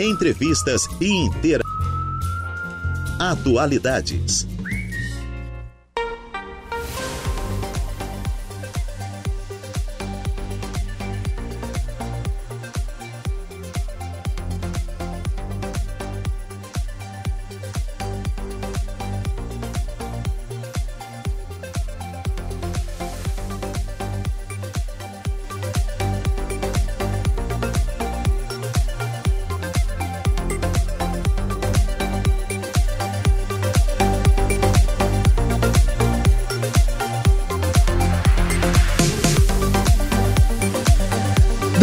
entrevistas e intera Atualidades.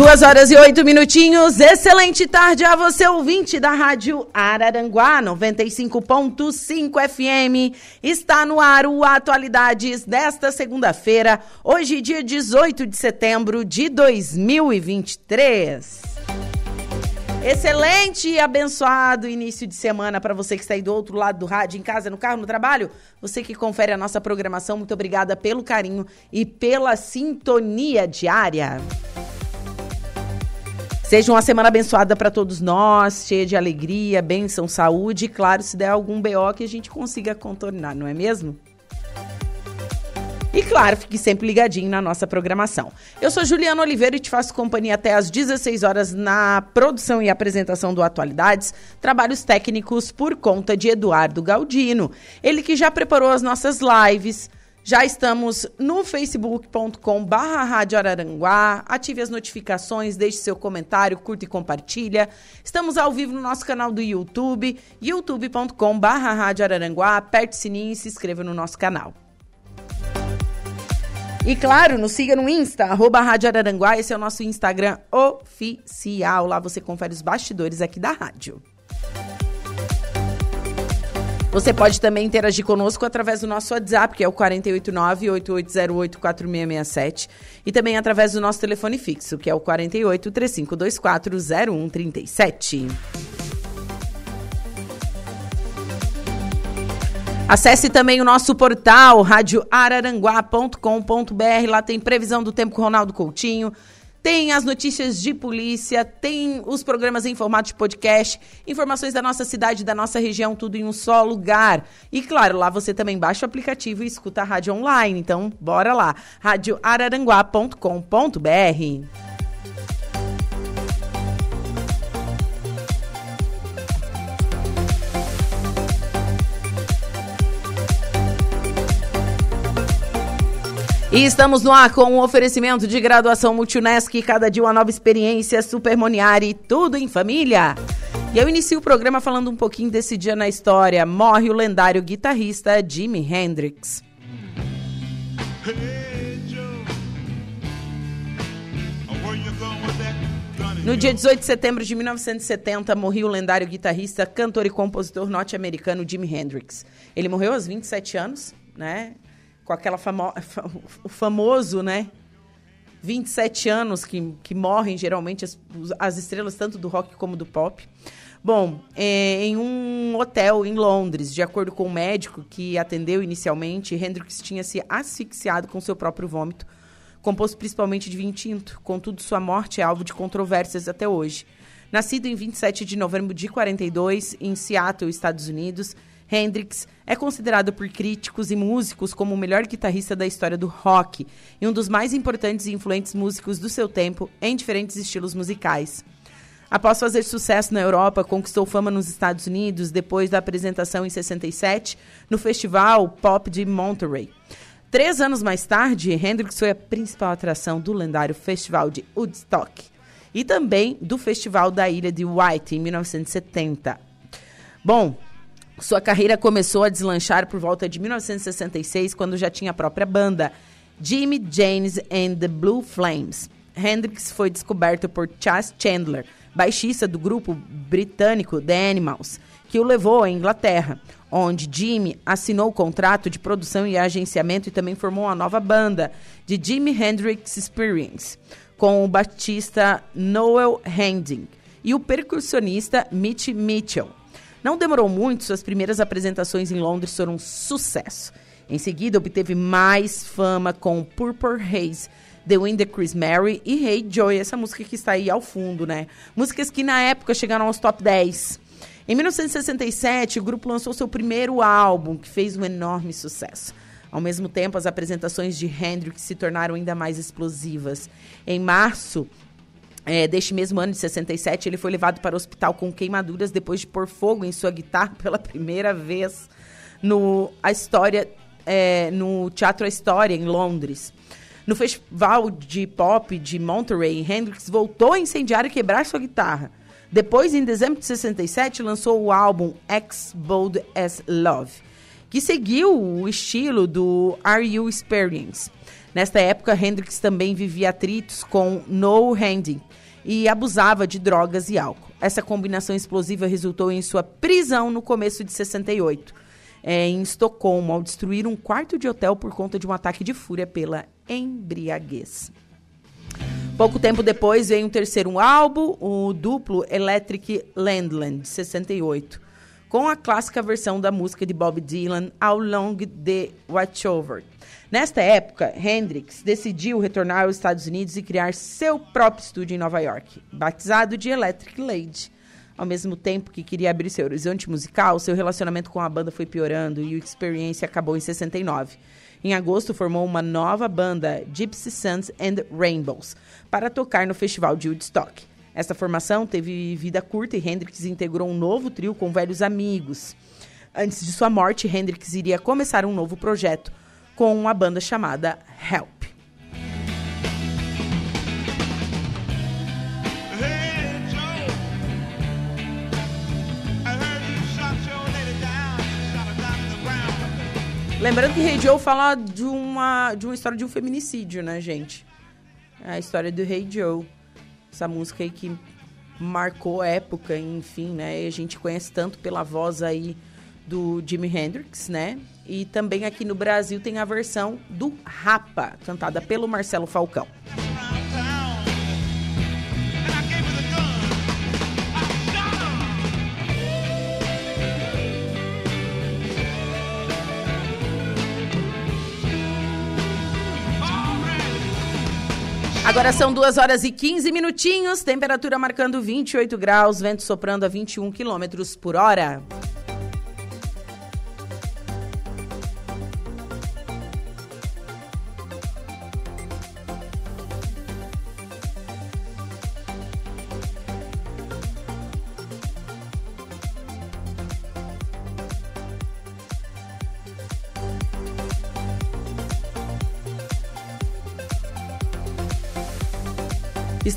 2 horas e oito minutinhos. Excelente tarde a você, ouvinte da Rádio Araranguá 95.5 FM. Está no ar o Atualidades desta segunda-feira, hoje, dia 18 de setembro de 2023. Excelente e abençoado início de semana para você que está aí do outro lado do rádio, em casa, no carro, no trabalho. Você que confere a nossa programação, muito obrigada pelo carinho e pela sintonia diária. Seja uma semana abençoada para todos nós, cheia de alegria, bênção, saúde e, claro, se der algum BO que a gente consiga contornar, não é mesmo? E claro, fique sempre ligadinho na nossa programação. Eu sou Juliana Oliveira e te faço companhia até às 16 horas na produção e apresentação do Atualidades, trabalhos técnicos por conta de Eduardo Galdino. Ele que já preparou as nossas lives, já estamos no facebook.com barra Rádio Araranguá. Ative as notificações, deixe seu comentário, curta e compartilha. Estamos ao vivo no nosso canal do YouTube, youtube.com barra Rádio Araranguá. Aperte o sininho e se inscreva no nosso canal. E claro, nos siga no Insta, arroba Rádio Araranguá. Esse é o nosso Instagram oficial. Lá você confere os bastidores aqui da rádio. Você pode também interagir conosco através do nosso WhatsApp, que é o 489-8808-4667. E também através do nosso telefone fixo, que é o 48 3524 0137. Acesse também o nosso portal radioararanguá.com.br. Lá tem previsão do tempo com Ronaldo Coutinho tem as notícias de polícia, tem os programas em formato de podcast, informações da nossa cidade, da nossa região, tudo em um só lugar. E claro, lá você também baixa o aplicativo e escuta a rádio online. Então, bora lá. radioararanguá.com.br. E estamos no ar com um oferecimento de graduação Multunesc, cada dia uma nova experiência, Supermoniari, tudo em família. E eu inicio o programa falando um pouquinho desse dia na história. Morre o lendário guitarrista Jimi Hendrix. No dia 18 de setembro de 1970, morreu o lendário guitarrista, cantor e compositor norte-americano Jimi Hendrix. Ele morreu aos 27 anos, né? Com aquela famo o famoso, né? 27 anos que, que morrem geralmente as, as estrelas tanto do rock como do pop. Bom, é, em um hotel em Londres, de acordo com o médico que atendeu inicialmente, Hendrix tinha se asfixiado com seu próprio vômito, composto principalmente de vinho tinto. Contudo, sua morte é alvo de controvérsias até hoje. Nascido em 27 de novembro de 42, em Seattle, Estados Unidos, Hendrix é considerado por críticos e músicos como o melhor guitarrista da história do rock e um dos mais importantes e influentes músicos do seu tempo em diferentes estilos musicais. Após fazer sucesso na Europa, conquistou fama nos Estados Unidos depois da apresentação em 67 no festival Pop de Monterey. Três anos mais tarde, Hendrix foi a principal atração do lendário Festival de Woodstock e também do Festival da Ilha de White em 1970. Bom, sua carreira começou a deslanchar por volta de 1966, quando já tinha a própria banda, Jimmy James and the Blue Flames. Hendrix foi descoberto por Chas Chandler, baixista do grupo britânico The Animals, que o levou à Inglaterra, onde Jimmy assinou o contrato de produção e agenciamento e também formou uma nova banda, de Jimi Hendrix Experience, com o batista Noel Handing e o percussionista Mitch Mitchell. Não demorou muito, suas primeiras apresentações em Londres foram um sucesso. Em seguida, obteve mais fama com Purple Haze, The Wind of Chris Mary e Hey Joy, essa música que está aí ao fundo, né? Músicas que na época chegaram aos top 10. Em 1967, o grupo lançou seu primeiro álbum, que fez um enorme sucesso. Ao mesmo tempo, as apresentações de Hendrix se tornaram ainda mais explosivas. Em março é, deste mesmo ano de 67, ele foi levado para o hospital com queimaduras depois de pôr fogo em sua guitarra pela primeira vez no a história é, no Teatro A História em Londres. No festival de pop de Monterey, Hendrix voltou a incendiar e quebrar sua guitarra. Depois, em dezembro de 67, lançou o álbum X Bold as Love, que seguiu o estilo do Are You Experience. Nesta época, Hendrix também vivia atritos com No Handing e abusava de drogas e álcool. Essa combinação explosiva resultou em sua prisão no começo de 68, é, em Estocolmo, ao destruir um quarto de hotel por conta de um ataque de fúria pela embriaguez. Pouco tempo depois vem um terceiro álbum, o duplo Electric Landland, de 68, com a clássica versão da música de Bob Dylan, How Long the Watchover. Nesta época, Hendrix decidiu retornar aos Estados Unidos e criar seu próprio estúdio em Nova York, batizado de Electric Lady. Ao mesmo tempo que queria abrir seu horizonte musical, seu relacionamento com a banda foi piorando e o Experience acabou em 69. Em agosto, formou uma nova banda, Gypsy Suns and Rainbows, para tocar no Festival de Woodstock. Esta formação teve vida curta e Hendrix integrou um novo trio com velhos amigos. Antes de sua morte, Hendrix iria começar um novo projeto com uma banda chamada Help. Lembrando que Rei Joe fala de uma, de uma história de um feminicídio, né, gente? É a história do Rei Joe. Essa música aí que marcou época, enfim, né? E a gente conhece tanto pela voz aí do Jimi Hendrix, né? E também aqui no Brasil tem a versão do Rapa, cantada pelo Marcelo Falcão. Agora são 2 horas e 15 minutinhos, temperatura marcando 28 graus, vento soprando a 21 quilômetros por hora.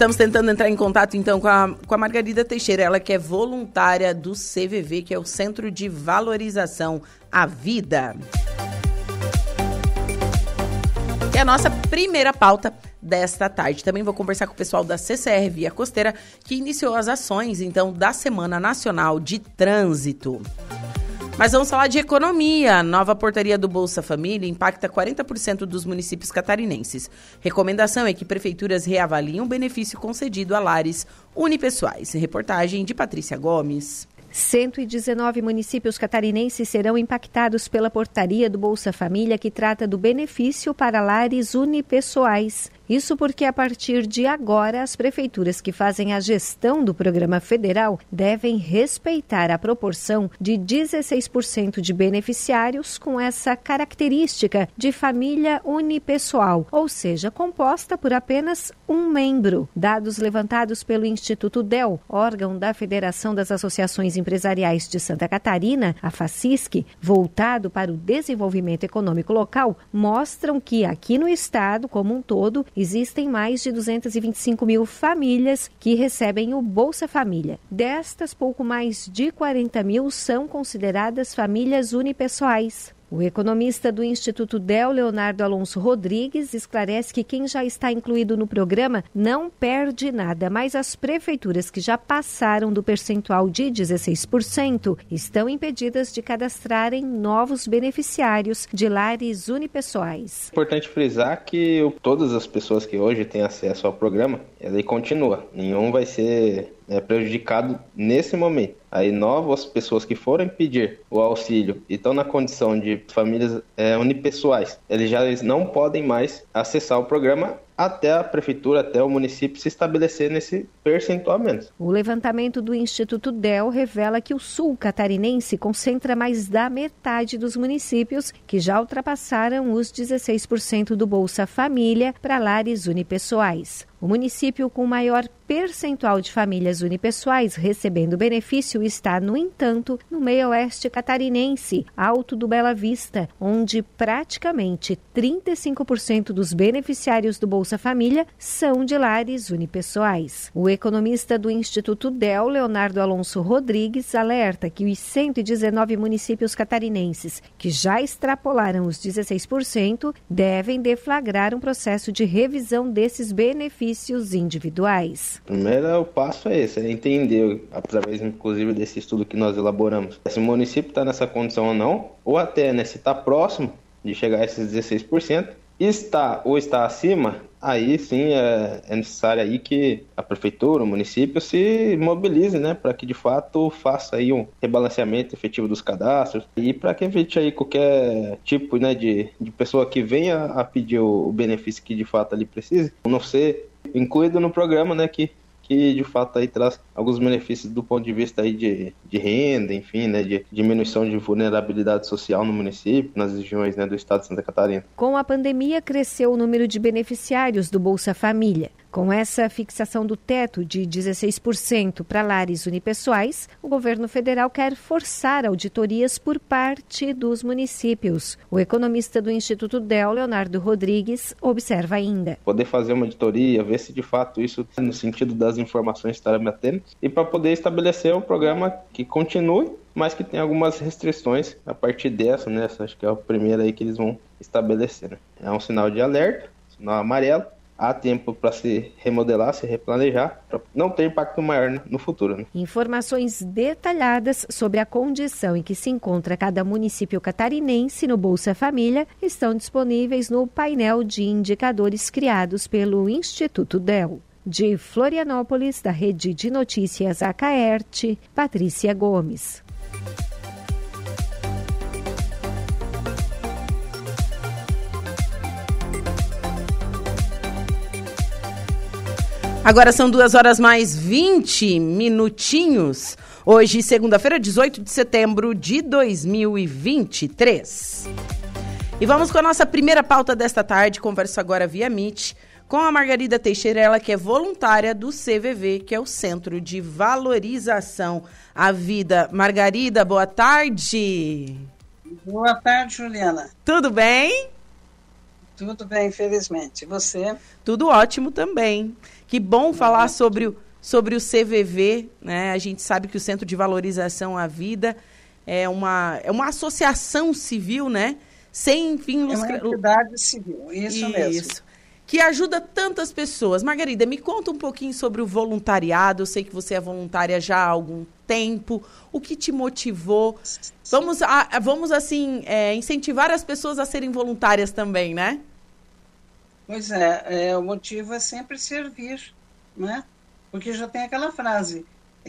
Estamos tentando entrar em contato, então, com a, com a Margarida Teixeira, ela que é voluntária do CVV, que é o Centro de Valorização à Vida. É a nossa primeira pauta desta tarde. Também vou conversar com o pessoal da CCR Via Costeira, que iniciou as ações, então, da Semana Nacional de Trânsito. Mas vamos falar de economia. Nova portaria do Bolsa Família impacta 40% dos municípios catarinenses. Recomendação é que prefeituras reavaliem o benefício concedido a lares unipessoais. Reportagem de Patrícia Gomes. 119 municípios catarinenses serão impactados pela portaria do Bolsa Família que trata do benefício para lares unipessoais. Isso porque, a partir de agora, as prefeituras que fazem a gestão do programa federal devem respeitar a proporção de 16% de beneficiários com essa característica de família unipessoal, ou seja, composta por apenas um membro. Dados levantados pelo Instituto DEL, órgão da Federação das Associações Empresariais de Santa Catarina, a FACISC, voltado para o desenvolvimento econômico local, mostram que aqui no estado, como um todo, existem mais de 225 mil famílias que recebem o Bolsa Família. Destas, pouco mais de 40 mil são consideradas famílias unipessoais. O economista do Instituto Del, Leonardo Alonso Rodrigues, esclarece que quem já está incluído no programa não perde nada, mas as prefeituras que já passaram do percentual de 16% estão impedidas de cadastrarem novos beneficiários de lares unipessoais. Importante frisar que todas as pessoas que hoje têm acesso ao programa, ele continua. Nenhum vai ser é, prejudicado nesse momento. Aí novas pessoas que forem pedir o auxílio e estão na condição de famílias é, unipessoais, eles já não podem mais acessar o programa até a prefeitura, até o município se estabelecer nesse percentual menos. O levantamento do Instituto DEL revela que o sul catarinense concentra mais da metade dos municípios que já ultrapassaram os 16% do Bolsa Família para lares unipessoais. O município com maior percentual de famílias unipessoais recebendo benefício está, no entanto, no meio-oeste catarinense, Alto do Bela Vista, onde praticamente 35% dos beneficiários do Bolsa Família são de lares unipessoais. O economista do Instituto DEL, Leonardo Alonso Rodrigues, alerta que os 119 municípios catarinenses que já extrapolaram os 16% devem deflagrar um processo de revisão desses benefícios benefícios individuais. Primeiro passo é esse, é entender, através inclusive desse estudo que nós elaboramos, se o município está nessa condição ou não, ou até né, se está próximo de chegar a esses 16%, está ou está acima, aí sim é, é, necessário aí que a prefeitura, o município se mobilize, né, para que de fato faça aí um rebalanceamento efetivo dos cadastros e para que evite aí qualquer tipo, né, de, de pessoa que venha a pedir o, o benefício que de fato ali precise, não ser incluído no programa, né, que, que de fato aí traz alguns benefícios do ponto de vista aí de, de renda, enfim, né, de diminuição de vulnerabilidade social no município, nas regiões né, do estado de Santa Catarina. Com a pandemia, cresceu o número de beneficiários do Bolsa Família. Com essa fixação do teto de 16% para lares unipessoais, o governo federal quer forçar auditorias por parte dos municípios. O economista do Instituto DEL, Leonardo Rodrigues, observa ainda. Poder fazer uma auditoria, ver se de fato isso está no sentido das informações que estarão batendo e para poder estabelecer um programa que continue mas que tem algumas restrições a partir dessa, né? Acho que é a primeira aí que eles vão estabelecer. Né? É um sinal de alerta, sinal amarelo, há tempo para se remodelar, se replanejar, para não ter impacto maior no futuro. Né? Informações detalhadas sobre a condição em que se encontra cada município catarinense no Bolsa Família estão disponíveis no painel de indicadores criados pelo Instituto DEL. De Florianópolis, da Rede de Notícias Acaerte, Patrícia Gomes. Agora são duas horas mais 20 minutinhos. Hoje, segunda-feira, 18 de setembro de 2023. E vamos com a nossa primeira pauta desta tarde. Converso agora via Meet com a Margarida Teixeira, ela que é voluntária do CVV, que é o Centro de Valorização à Vida. Margarida, boa tarde. Boa tarde, Juliana. Tudo bem? Tudo bem, infelizmente. E você? Tudo ótimo também. Que bom falar sobre o, sobre o CVV, né? A gente sabe que o Centro de Valorização à Vida é uma, é uma associação civil, né? Sem fim lucrativo. É uma entidade civil, isso, isso mesmo. Que ajuda tantas pessoas. Margarida, me conta um pouquinho sobre o voluntariado. Eu sei que você é voluntária já há algum tempo. O que te motivou? Vamos, a, vamos assim, é, incentivar as pessoas a serem voluntárias também, né? Pois é, é, o motivo é sempre servir, né? Porque já tem aquela frase,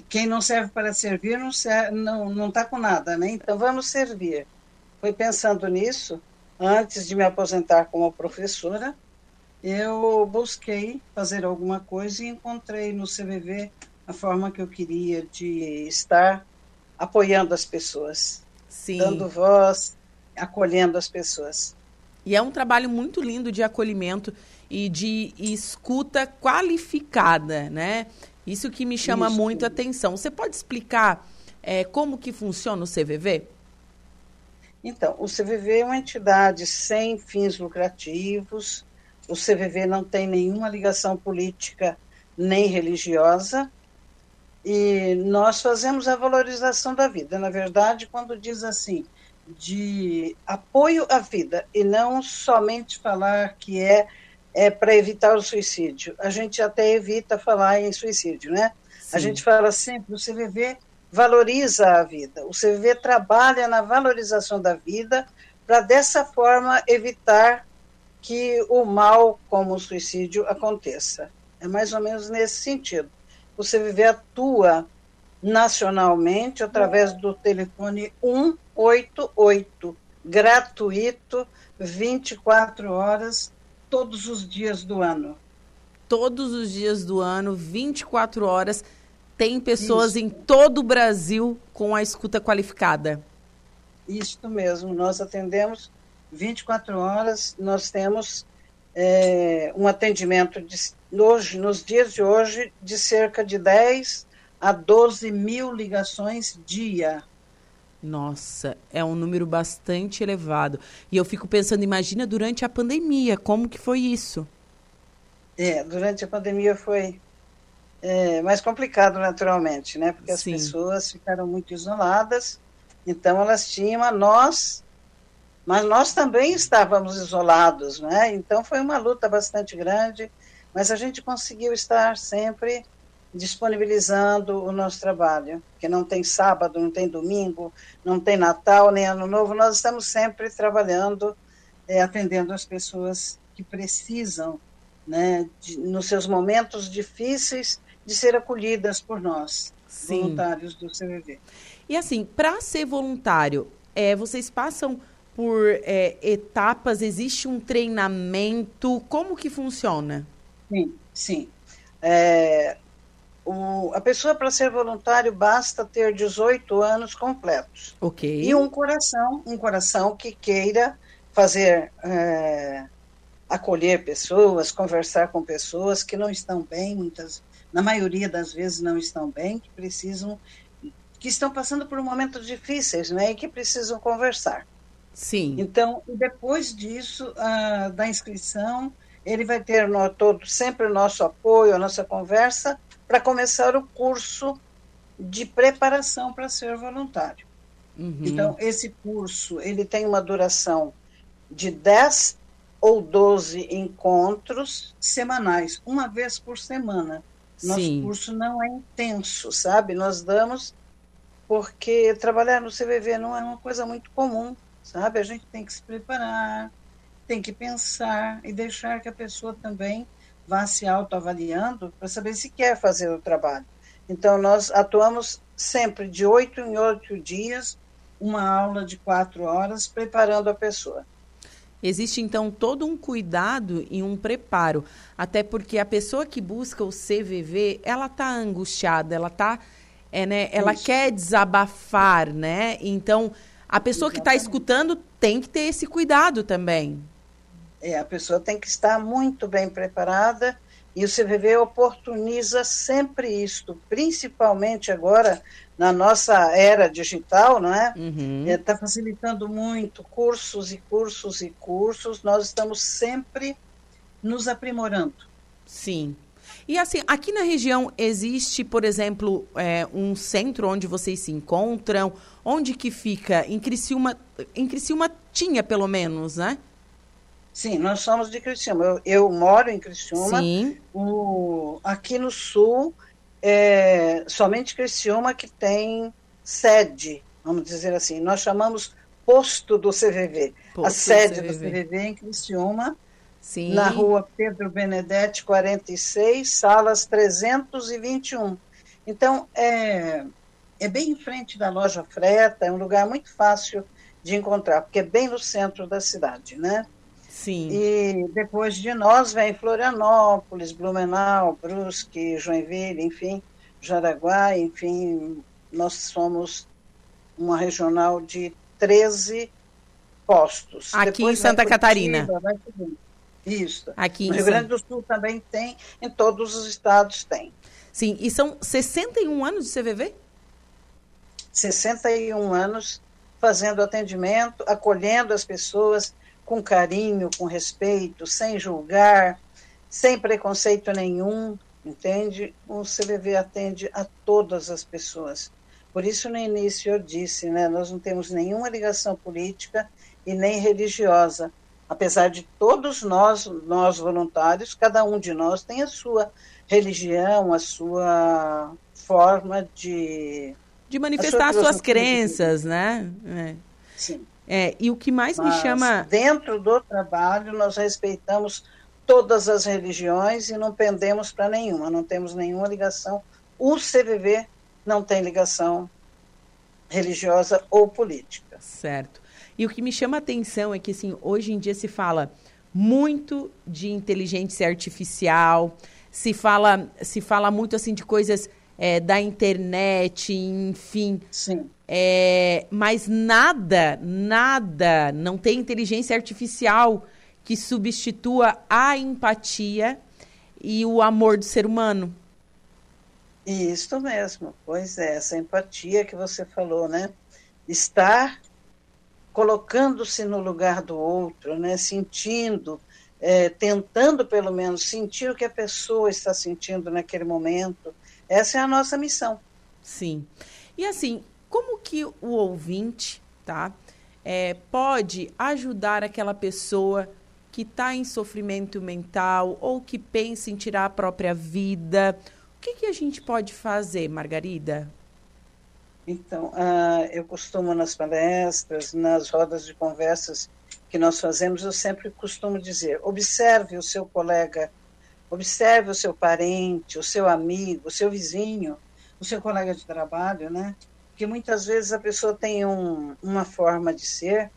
quem não serve para servir não está não, não tá com nada, né? Então vamos servir. Foi pensando nisso, antes de me aposentar como professora, eu busquei fazer alguma coisa e encontrei no CVV a forma que eu queria de estar apoiando as pessoas, Sim. dando voz, acolhendo as pessoas. E é um trabalho muito lindo de acolhimento e de escuta qualificada, né? Isso que me chama Isso. muito a atenção. Você pode explicar é, como que funciona o CVV? Então, o CVV é uma entidade sem fins lucrativos. O CVV não tem nenhuma ligação política nem religiosa. E nós fazemos a valorização da vida. Na verdade, quando diz assim, de apoio à vida e não somente falar que é, é para evitar o suicídio. A gente até evita falar em suicídio, né? Sim. A gente fala sempre, o CVV valoriza a vida, o CVV trabalha na valorização da vida para dessa forma evitar que o mal, como o suicídio, aconteça. É mais ou menos nesse sentido. o CVV atua nacionalmente através do telefone 188, gratuito, 24 horas, todos os dias do ano. Todos os dias do ano, 24 horas, tem pessoas Isso. em todo o Brasil com a escuta qualificada. Isso mesmo, nós atendemos 24 horas, nós temos é, um atendimento de, hoje, nos dias de hoje de cerca de 10 a 12 mil ligações dia. Nossa, é um número bastante elevado. E eu fico pensando, imagina durante a pandemia, como que foi isso? É, durante a pandemia foi é, mais complicado, naturalmente, né? Porque as Sim. pessoas ficaram muito isoladas, então elas tinham a nós, mas nós também estávamos isolados, né? Então foi uma luta bastante grande, mas a gente conseguiu estar sempre disponibilizando o nosso trabalho, que não tem sábado, não tem domingo, não tem Natal, nem Ano Novo, nós estamos sempre trabalhando, é, atendendo as pessoas que precisam, né, de, nos seus momentos difíceis, de ser acolhidas por nós, Sim. voluntários do CVV. E assim, para ser voluntário, é, vocês passam por é, etapas, existe um treinamento, como que funciona? Sim, sim. É, o, a pessoa, para ser voluntário, basta ter 18 anos completos. Ok. E um coração, um coração que queira fazer, é, acolher pessoas, conversar com pessoas que não estão bem, muitas, na maioria das vezes não estão bem, que precisam, que estão passando por momentos difíceis, né, e que precisam conversar. Sim. Então, depois disso, a, da inscrição, ele vai ter no, todo sempre o nosso apoio, a nossa conversa, para começar o curso de preparação para ser voluntário. Uhum. Então, esse curso ele tem uma duração de 10 ou 12 encontros semanais, uma vez por semana. Nosso Sim. curso não é intenso, sabe? Nós damos porque trabalhar no CVV não é uma coisa muito comum, sabe? A gente tem que se preparar, tem que pensar e deixar que a pessoa também vá se autoavaliando para saber se quer fazer o trabalho. Então, nós atuamos sempre de oito em oito dias, uma aula de quatro horas, preparando a pessoa. Existe então todo um cuidado e um preparo, até porque a pessoa que busca o CVV, ela está angustiada, ela tá, é, né, ela Isso. quer desabafar, né? Então, a pessoa Exatamente. que está escutando tem que ter esse cuidado também. É, a pessoa tem que estar muito bem preparada e o CVV oportuniza sempre isto, principalmente agora na nossa era digital, não é? Está uhum. é, tá facilitando muito cursos e cursos e cursos. Nós estamos sempre nos aprimorando. Sim. E assim, aqui na região existe, por exemplo, é, um centro onde vocês se encontram? Onde que fica? Em Criciúma, em Criciúma tinha, pelo menos, né? Sim, nós somos de Criciúma. Eu, eu moro em Criciúma. Sim. O, aqui no sul, é, somente Criciúma que tem sede, vamos dizer assim. Nós chamamos posto do CVV. Posto a sede do CVV. do CVV em Criciúma, Sim. na rua Pedro Benedetti, 46, salas 321. Então, é, é bem em frente da loja Freta, é um lugar muito fácil de encontrar, porque é bem no centro da cidade, né? Sim. E depois de nós vem Florianópolis, Blumenau, Brusque, Joinville, enfim, Jaraguá, enfim, nós somos uma regional de 13 postos. Aqui depois em Santa Catarina. Isso. Aqui no Rio Grande do Sul também tem, em todos os estados tem. Sim, e são 61 anos de CVV? 61 anos fazendo atendimento, acolhendo as pessoas, com carinho, com respeito, sem julgar, sem preconceito nenhum, entende? O CVV atende a todas as pessoas. Por isso, no início eu disse, né, nós não temos nenhuma ligação política e nem religiosa. Apesar de todos nós, nós voluntários, cada um de nós tem a sua religião, a sua forma de de manifestar suas crenças, né? É. Sim. É, e o que mais Mas, me chama. Dentro do trabalho, nós respeitamos todas as religiões e não pendemos para nenhuma, não temos nenhuma ligação o CVV não tem ligação religiosa ou política. Certo. E o que me chama a atenção é que assim, hoje em dia se fala muito de inteligência artificial, se fala, se fala muito assim de coisas é, da internet, enfim. Sim. É, mas nada, nada, não tem inteligência artificial que substitua a empatia e o amor do ser humano. Isso mesmo, pois é, essa empatia que você falou, né? Estar colocando-se no lugar do outro, né? Sentindo, é, tentando pelo menos sentir o que a pessoa está sentindo naquele momento. Essa é a nossa missão. Sim. E assim, como que o ouvinte, tá, é, pode ajudar aquela pessoa que está em sofrimento mental ou que pensa em tirar a própria vida? O que, que a gente pode fazer, Margarida? Então, uh, eu costumo nas palestras, nas rodas de conversas que nós fazemos, eu sempre costumo dizer: observe o seu colega, observe o seu parente, o seu amigo, o seu vizinho, o seu colega de trabalho, né? Porque muitas vezes a pessoa tem um, uma forma de ser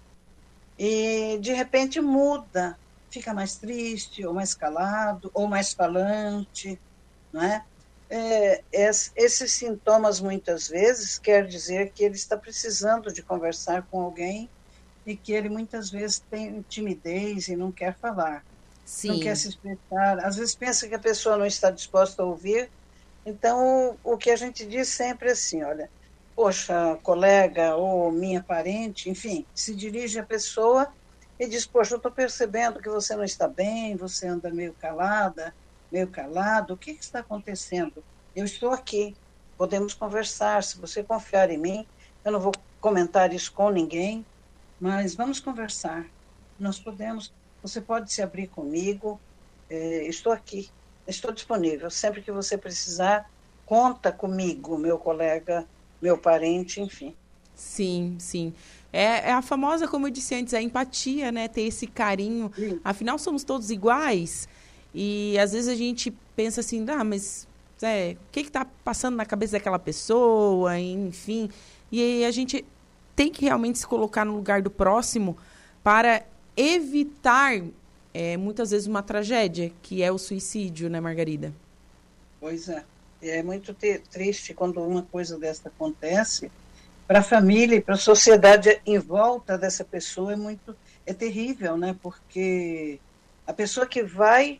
e de repente muda, fica mais triste, ou mais calado, ou mais falante, não é? é, esses sintomas muitas vezes quer dizer que ele está precisando de conversar com alguém e que ele muitas vezes tem timidez e não quer falar, Sim. não quer se expressar. Às vezes pensa que a pessoa não está disposta a ouvir. Então, o, o que a gente diz sempre é assim, olha, poxa, colega ou minha parente, enfim, se dirige à pessoa e diz, poxa, eu estou percebendo que você não está bem, você anda meio calada, meio calado, o que, que está acontecendo? Eu estou aqui, podemos conversar, se você confiar em mim, eu não vou comentar isso com ninguém, mas vamos conversar. Nós podemos, você pode se abrir comigo, é, estou aqui, estou disponível. Sempre que você precisar, conta comigo, meu colega, meu parente, enfim. Sim, sim. É, é, a famosa, como eu disse antes, a empatia, né? Ter esse carinho. Sim. Afinal, somos todos iguais. E às vezes a gente pensa assim, ah, mas é, o que está passando na cabeça daquela pessoa, enfim. E aí a gente tem que realmente se colocar no lugar do próximo para evitar é, muitas vezes uma tragédia, que é o suicídio, né, Margarida? Pois é. É muito triste quando uma coisa dessa acontece. Para a família e para a sociedade em volta dessa pessoa é muito é terrível, né? Porque a pessoa que vai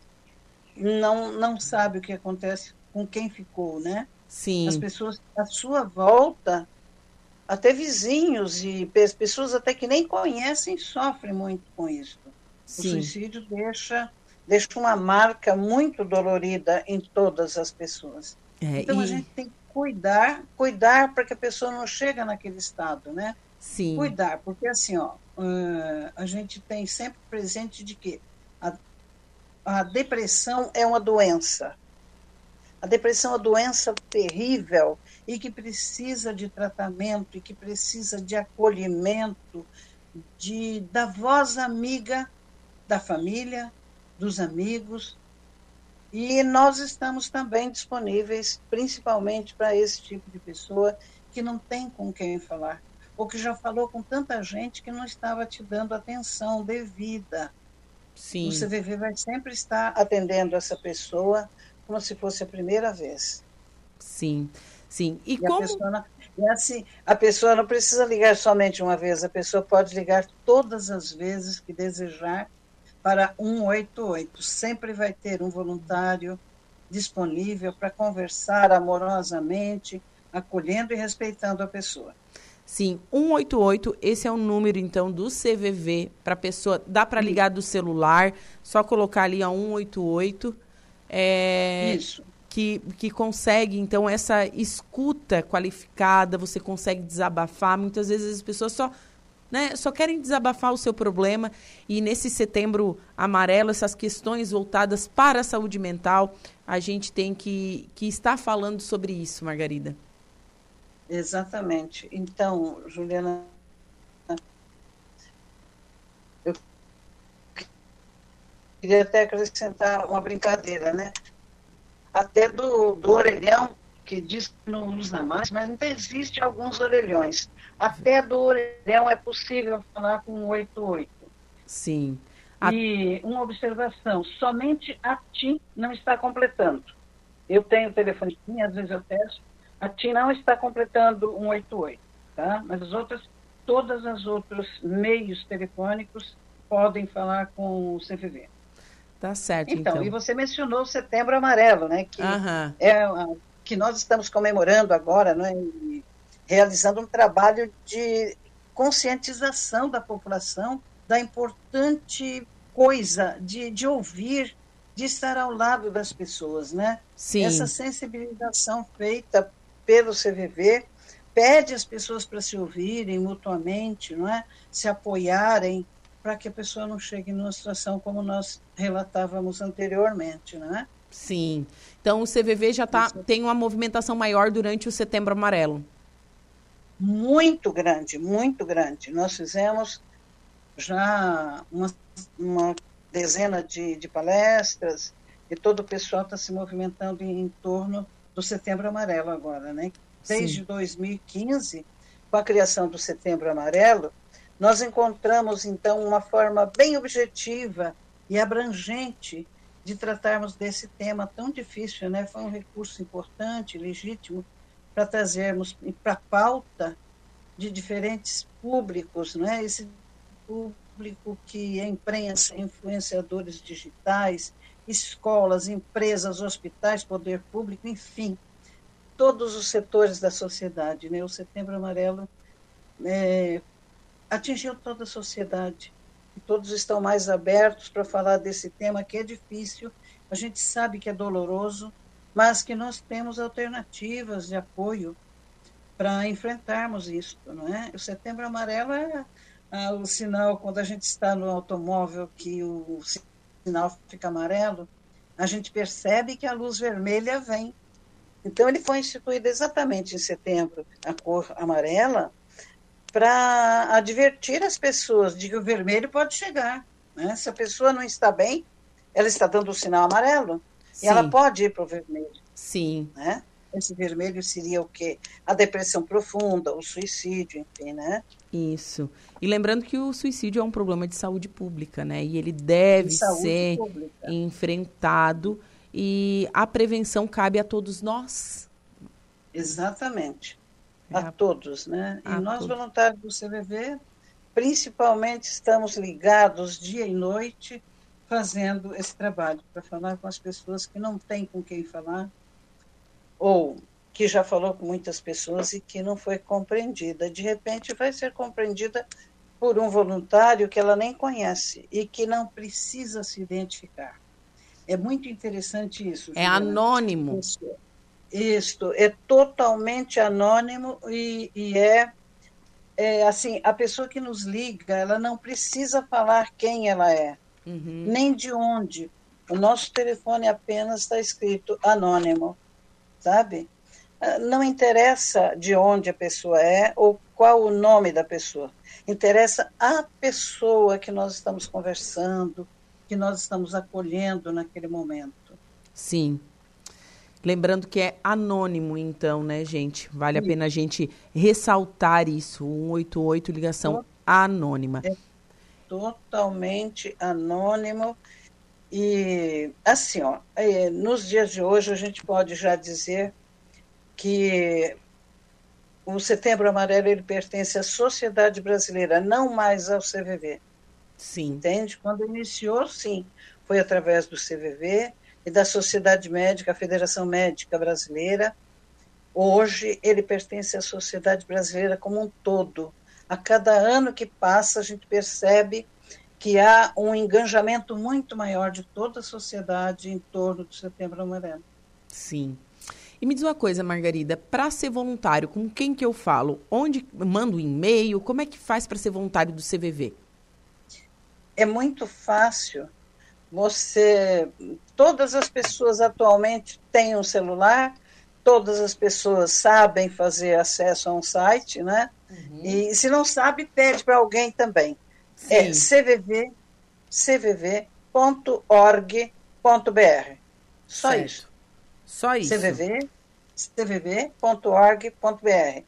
não, não sabe o que acontece com quem ficou, né? Sim. As pessoas à sua volta, até vizinhos e pessoas até que nem conhecem sofrem muito com isso. Sim. O suicídio deixa, deixa uma marca muito dolorida em todas as pessoas. É, então e... a gente tem que cuidar, cuidar para que a pessoa não chegue naquele estado, né? Sim. Cuidar, porque assim, ó, a gente tem sempre presente de que a, a depressão é uma doença. A depressão é uma doença terrível e que precisa de tratamento e que precisa de acolhimento, de da voz amiga da família, dos amigos. E nós estamos também disponíveis, principalmente para esse tipo de pessoa que não tem com quem falar, ou que já falou com tanta gente que não estava te dando atenção devida. Sim. O CVV vai sempre estar atendendo essa pessoa como se fosse a primeira vez. Sim, sim. E, e como... A pessoa, não, e assim, a pessoa não precisa ligar somente uma vez, a pessoa pode ligar todas as vezes que desejar para 188. Sempre vai ter um voluntário disponível para conversar amorosamente, acolhendo e respeitando a pessoa. Sim, 188, esse é o número então do CVV para pessoa, dá para ligar do celular, só colocar ali a 188. É, Isso. Que, que consegue, então, essa escuta qualificada, você consegue desabafar. Muitas vezes as pessoas só né, só querem desabafar o seu problema e nesse setembro amarelo, essas questões voltadas para a saúde mental, a gente tem que, que estar falando sobre isso, Margarida. Exatamente. Então, Juliana, eu queria até acrescentar uma brincadeira, né? Até do, do orelhão que diz que não usa mais, mas ainda existe alguns orelhões. Até do orelhão é possível falar com 88. Sim. A... E uma observação, somente a TIM não está completando. Eu tenho telefone TIM, às vezes eu testo, a TIM não está completando 188, tá? Mas as outras, todas as outros meios telefônicos podem falar com o CVV. Tá certo, então. então. E você mencionou o Setembro Amarelo, né? Que é a, que nós estamos comemorando agora, né? Realizando um trabalho de conscientização da população da importante coisa de, de ouvir, de estar ao lado das pessoas, né? Sim. Essa sensibilização feita pelo CVV pede as pessoas para se ouvirem mutuamente, não é? Se apoiarem para que a pessoa não chegue numa situação como nós relatávamos anteriormente, não é? Sim. Então o CVV já tá, tem uma movimentação maior durante o Setembro Amarelo. Muito grande, muito grande. Nós fizemos já uma, uma dezena de, de, palestras e todo o pessoal está se movimentando em, em, torno do Setembro Amarelo agora, né? Desde Sim. 2015, com a criação do Setembro Amarelo, nós encontramos então uma forma bem objetiva e abrangente de tratarmos desse tema tão difícil, né? Foi um recurso importante, legítimo, para trazermos para a pauta de diferentes públicos, né? Esse público que é imprensa, influenciadores digitais, escolas, empresas, hospitais, poder público, enfim, todos os setores da sociedade. Né? O Setembro Amarelo é, atingiu toda a sociedade. Todos estão mais abertos para falar desse tema que é difícil, a gente sabe que é doloroso, mas que nós temos alternativas de apoio para enfrentarmos isso, não é? O Setembro Amarelo é ah, o sinal quando a gente está no automóvel que o sinal fica amarelo, a gente percebe que a luz vermelha vem. Então ele foi instituído exatamente em setembro, a cor amarela, para advertir as pessoas de que o vermelho pode chegar. Né? Se a pessoa não está bem, ela está dando o sinal amarelo Sim. e ela pode ir para o vermelho. Sim. Né? Esse vermelho seria o quê? A depressão profunda, o suicídio, enfim, né? Isso. E lembrando que o suicídio é um problema de saúde pública, né? E ele deve de ser pública. enfrentado e a prevenção cabe a todos nós. Exatamente a todos, né? A e nós, todos. voluntários do CVV, principalmente estamos ligados dia e noite fazendo esse trabalho para falar com as pessoas que não têm com quem falar ou que já falou com muitas pessoas e que não foi compreendida. De repente vai ser compreendida por um voluntário que ela nem conhece e que não precisa se identificar. É muito interessante isso. É anônimo. Isso. Isto é totalmente anônimo e, e é, é, assim, a pessoa que nos liga, ela não precisa falar quem ela é, uhum. nem de onde. O nosso telefone apenas está escrito anônimo, sabe? Ah, não interessa de onde a pessoa é ou qual o nome da pessoa. Interessa a pessoa que nós estamos conversando, que nós estamos acolhendo naquele momento. Sim. Lembrando que é anônimo, então, né, gente? Vale Sim. a pena a gente ressaltar isso. 188, ligação anônima. É totalmente anônimo. E, assim, ó, é, nos dias de hoje, a gente pode já dizer que o Setembro Amarelo ele pertence à sociedade brasileira, não mais ao CVV. Sim. Entende? Quando iniciou, sim, foi através do CVV, e da Sociedade Médica, a Federação Médica Brasileira. Hoje ele pertence à sociedade brasileira como um todo. A cada ano que passa, a gente percebe que há um engajamento muito maior de toda a sociedade em torno do Setembro Amarelo. Sim. E me diz uma coisa, Margarida, para ser voluntário, com quem que eu falo? Onde mando um e-mail? Como é que faz para ser voluntário do CVV? É muito fácil. Você, todas as pessoas atualmente têm um celular, todas as pessoas sabem fazer acesso a um site, né? Uhum. E se não sabe, pede para alguém também. É Sim. É cvv, cvv.org.br. Só certo. isso. Só isso. cvv.org.br. cvv.org.br.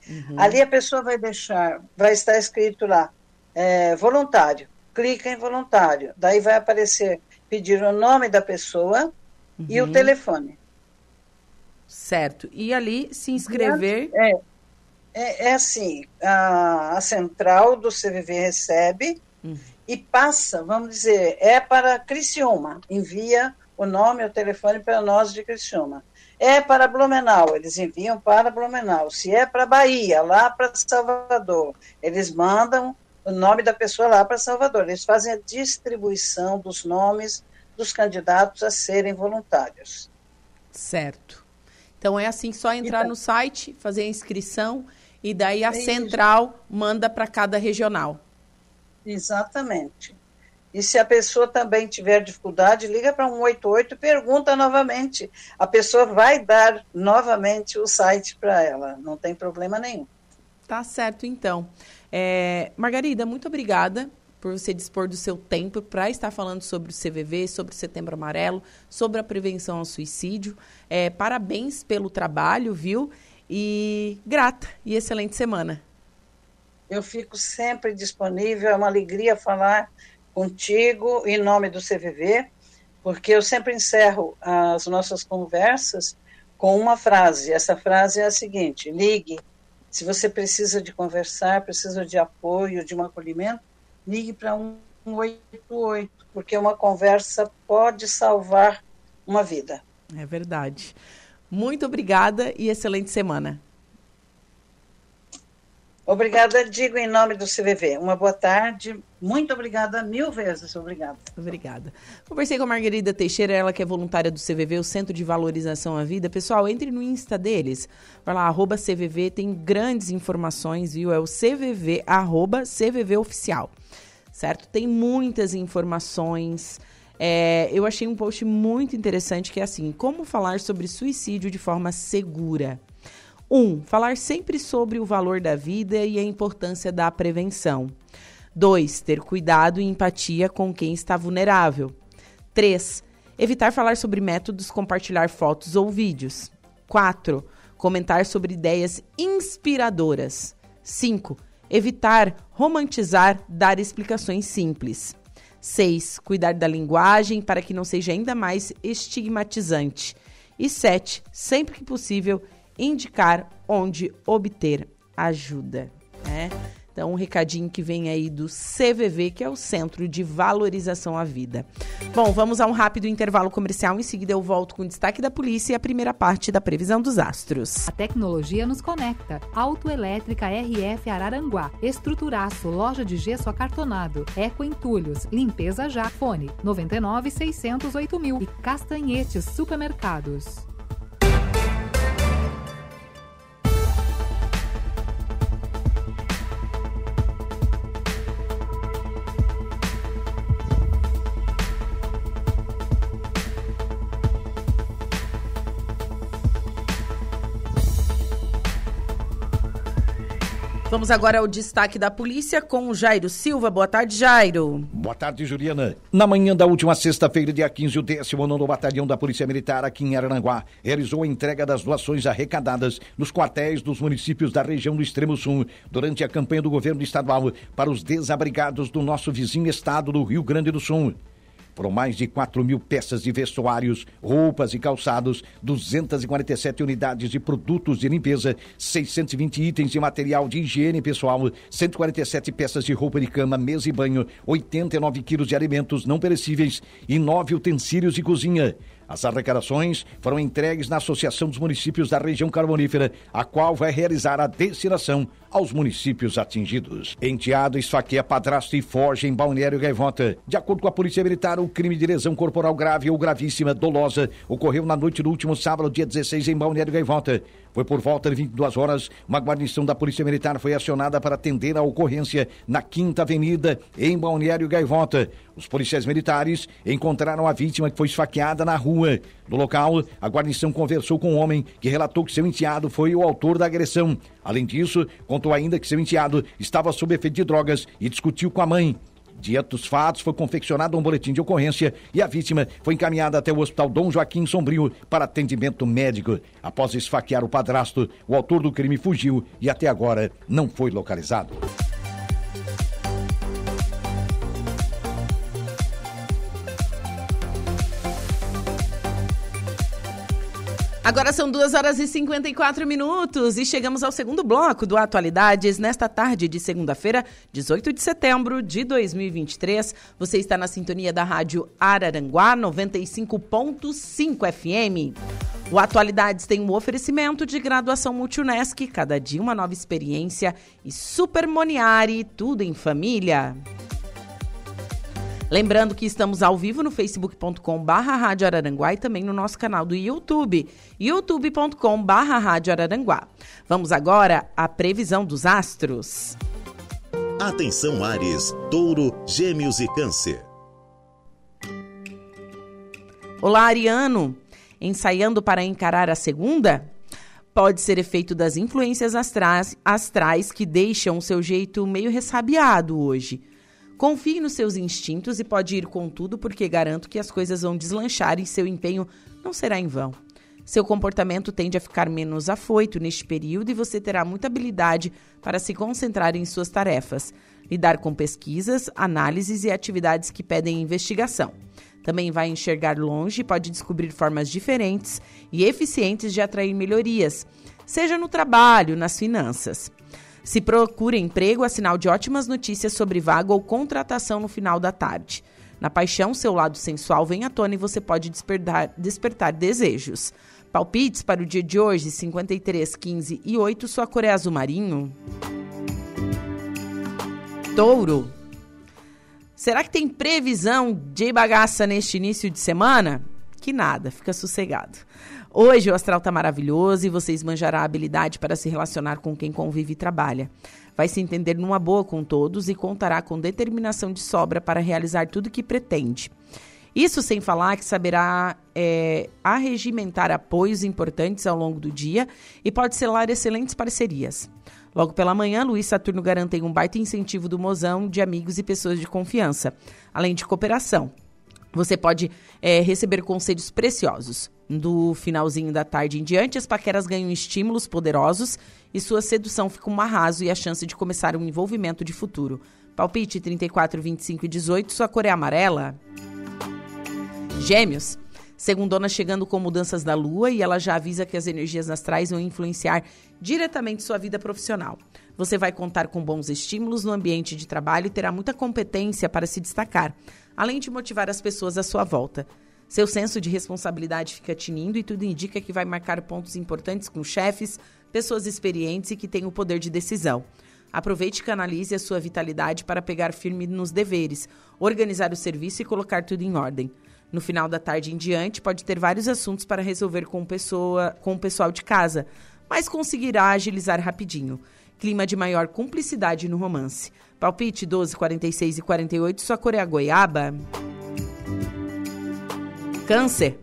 Uhum. Ali a pessoa vai deixar, vai estar escrito lá, é, voluntário. Clica em voluntário. Daí vai aparecer, pedir o nome da pessoa uhum. e o uhum. telefone. Certo. E ali se inscrever. É, é, é assim: a, a central do CVV recebe uhum. e passa, vamos dizer, é para Criciúma. Envia o nome e o telefone para nós de Criciúma. É para Blumenau, eles enviam para Blumenau. Se é para Bahia, lá para Salvador, eles mandam o nome da pessoa lá para Salvador. Eles fazem a distribuição dos nomes dos candidatos a serem voluntários. Certo. Então é assim, só entrar então, no site, fazer a inscrição e daí a é central manda para cada regional. Exatamente. E se a pessoa também tiver dificuldade, liga para 188 e pergunta novamente. A pessoa vai dar novamente o site para ela, não tem problema nenhum. Tá certo, então. É, Margarida, muito obrigada por você dispor do seu tempo para estar falando sobre o CVV, sobre o Setembro Amarelo, sobre a prevenção ao suicídio. É, parabéns pelo trabalho, viu? E grata e excelente semana. Eu fico sempre disponível, é uma alegria falar contigo em nome do CVV, porque eu sempre encerro as nossas conversas com uma frase. Essa frase é a seguinte: ligue. Se você precisa de conversar, precisa de apoio, de um acolhimento, ligue para 188, porque uma conversa pode salvar uma vida. É verdade. Muito obrigada e excelente semana. Obrigada, digo em nome do CVV. Uma boa tarde. Muito obrigada, mil vezes obrigada. Obrigada. Conversei com a Margarida Teixeira, ela que é voluntária do CVV, o Centro de Valorização à Vida. Pessoal, entre no Insta deles. Vai lá, arroba CVV, tem grandes informações, viu? É o CVV, arroba CVV Oficial. Certo? Tem muitas informações. É, eu achei um post muito interessante que é assim: como falar sobre suicídio de forma segura. Um, falar sempre sobre o valor da vida e a importância da prevenção. 2. Ter cuidado e empatia com quem está vulnerável. 3. Evitar falar sobre métodos, compartilhar fotos ou vídeos. 4. Comentar sobre ideias inspiradoras. 5. Evitar romantizar, dar explicações simples. 6. Cuidar da linguagem para que não seja ainda mais estigmatizante. E 7. Sempre que possível, indicar onde obter ajuda. Né? Então, um recadinho que vem aí do CVV, que é o Centro de Valorização à Vida. Bom, vamos a um rápido intervalo comercial. Em seguida, eu volto com o destaque da polícia e a primeira parte da previsão dos astros. A tecnologia nos conecta. Autoelétrica RF Araranguá. Estruturaço, loja de gesso acartonado. Eco Entulhos. Limpeza já. Fone 99 608 mil. E Castanhetes Supermercados. Vamos agora ao destaque da polícia com o Jairo Silva. Boa tarde, Jairo. Boa tarde, Juliana. Na manhã da última sexta-feira, dia 15, o 19 Batalhão da Polícia Militar aqui em Arananguá realizou a entrega das doações arrecadadas nos quartéis dos municípios da região do Extremo Sul durante a campanha do governo estadual para os desabrigados do nosso vizinho estado do Rio Grande do Sul. Foram mais de 4 mil peças de vestuários, roupas e calçados, 247 unidades de produtos de limpeza, 620 itens de material de higiene pessoal, 147 peças de roupa de cama, mesa e banho, 89 quilos de alimentos não perecíveis e 9 utensílios de cozinha. As arrecadações foram entregues na Associação dos Municípios da Região Carbonífera, a qual vai realizar a destinação aos municípios atingidos. Enteado esfaqueia padrasto e foge em Balneário Gaivota. De acordo com a Polícia Militar, o crime de lesão corporal grave ou gravíssima dolosa ocorreu na noite do último sábado, dia 16, em Balneário Gaivota. Foi por volta de 22 horas, uma guarnição da Polícia Militar foi acionada para atender a ocorrência na Quinta Avenida, em Balneário Gaivota. Os policiais militares encontraram a vítima que foi esfaqueada na rua. No local, a guarnição conversou com um homem que relatou que seu enteado foi o autor da agressão. Além disso, contou ainda que seu enteado estava sob efeito de drogas e discutiu com a mãe. Diante dos fatos, foi confeccionado um boletim de ocorrência e a vítima foi encaminhada até o Hospital Dom Joaquim Sombrio para atendimento médico. Após esfaquear o padrasto, o autor do crime fugiu e até agora não foi localizado. Agora são 2 horas e 54 minutos e chegamos ao segundo bloco do Atualidades nesta tarde de segunda-feira, 18 de setembro de 2023. Você está na sintonia da Rádio Araranguá 95.5 FM. O Atualidades tem um oferecimento de graduação Multunesc, cada dia uma nova experiência e Super Moniari, tudo em família. Lembrando que estamos ao vivo no facebook.com barra Rádio Araranguá e também no nosso canal do YouTube, youtube.com barra Rádio Araranguá. Vamos agora à previsão dos astros. Atenção Ares, Touro, Gêmeos e Câncer. Olá, Ariano. Ensaiando para encarar a segunda? Pode ser efeito das influências astrais, astrais que deixam o seu jeito meio ressabiado hoje. Confie nos seus instintos e pode ir com tudo, porque garanto que as coisas vão deslanchar e seu empenho não será em vão. Seu comportamento tende a ficar menos afoito neste período e você terá muita habilidade para se concentrar em suas tarefas, lidar com pesquisas, análises e atividades que pedem investigação. Também vai enxergar longe e pode descobrir formas diferentes e eficientes de atrair melhorias, seja no trabalho, nas finanças. Se procura emprego, é sinal de ótimas notícias sobre vaga ou contratação no final da tarde. Na paixão, seu lado sensual vem à tona e você pode despertar, despertar desejos. Palpites para o dia de hoje, 53, 15 e 8, sua cor é azul marinho. Touro. Será que tem previsão de bagaça neste início de semana? Que nada, fica sossegado. Hoje o astral está maravilhoso e você esmanjará a habilidade para se relacionar com quem convive e trabalha. Vai se entender numa boa com todos e contará com determinação de sobra para realizar tudo o que pretende. Isso sem falar que saberá é, arregimentar apoios importantes ao longo do dia e pode selar excelentes parcerias. Logo pela manhã, Luiz Saturno garantem um baita incentivo do mozão de amigos e pessoas de confiança, além de cooperação. Você pode é, receber conselhos preciosos. Do finalzinho da tarde em diante, as paqueras ganham estímulos poderosos e sua sedução fica um arraso e a chance de começar um envolvimento de futuro. Palpite 34, 25 e 18, sua cor é amarela. Gêmeos. Segundona chegando com mudanças da lua e ela já avisa que as energias astrais vão influenciar diretamente sua vida profissional. Você vai contar com bons estímulos no ambiente de trabalho e terá muita competência para se destacar, além de motivar as pessoas à sua volta. Seu senso de responsabilidade fica tinindo e tudo indica que vai marcar pontos importantes com chefes, pessoas experientes e que têm o poder de decisão. Aproveite e canalize a sua vitalidade para pegar firme nos deveres, organizar o serviço e colocar tudo em ordem. No final da tarde em diante, pode ter vários assuntos para resolver com, pessoa, com o pessoal de casa, mas conseguirá agilizar rapidinho. Clima de maior cumplicidade no romance. Palpite 12, 46 e 48, sua cor é a goiaba. Câncer.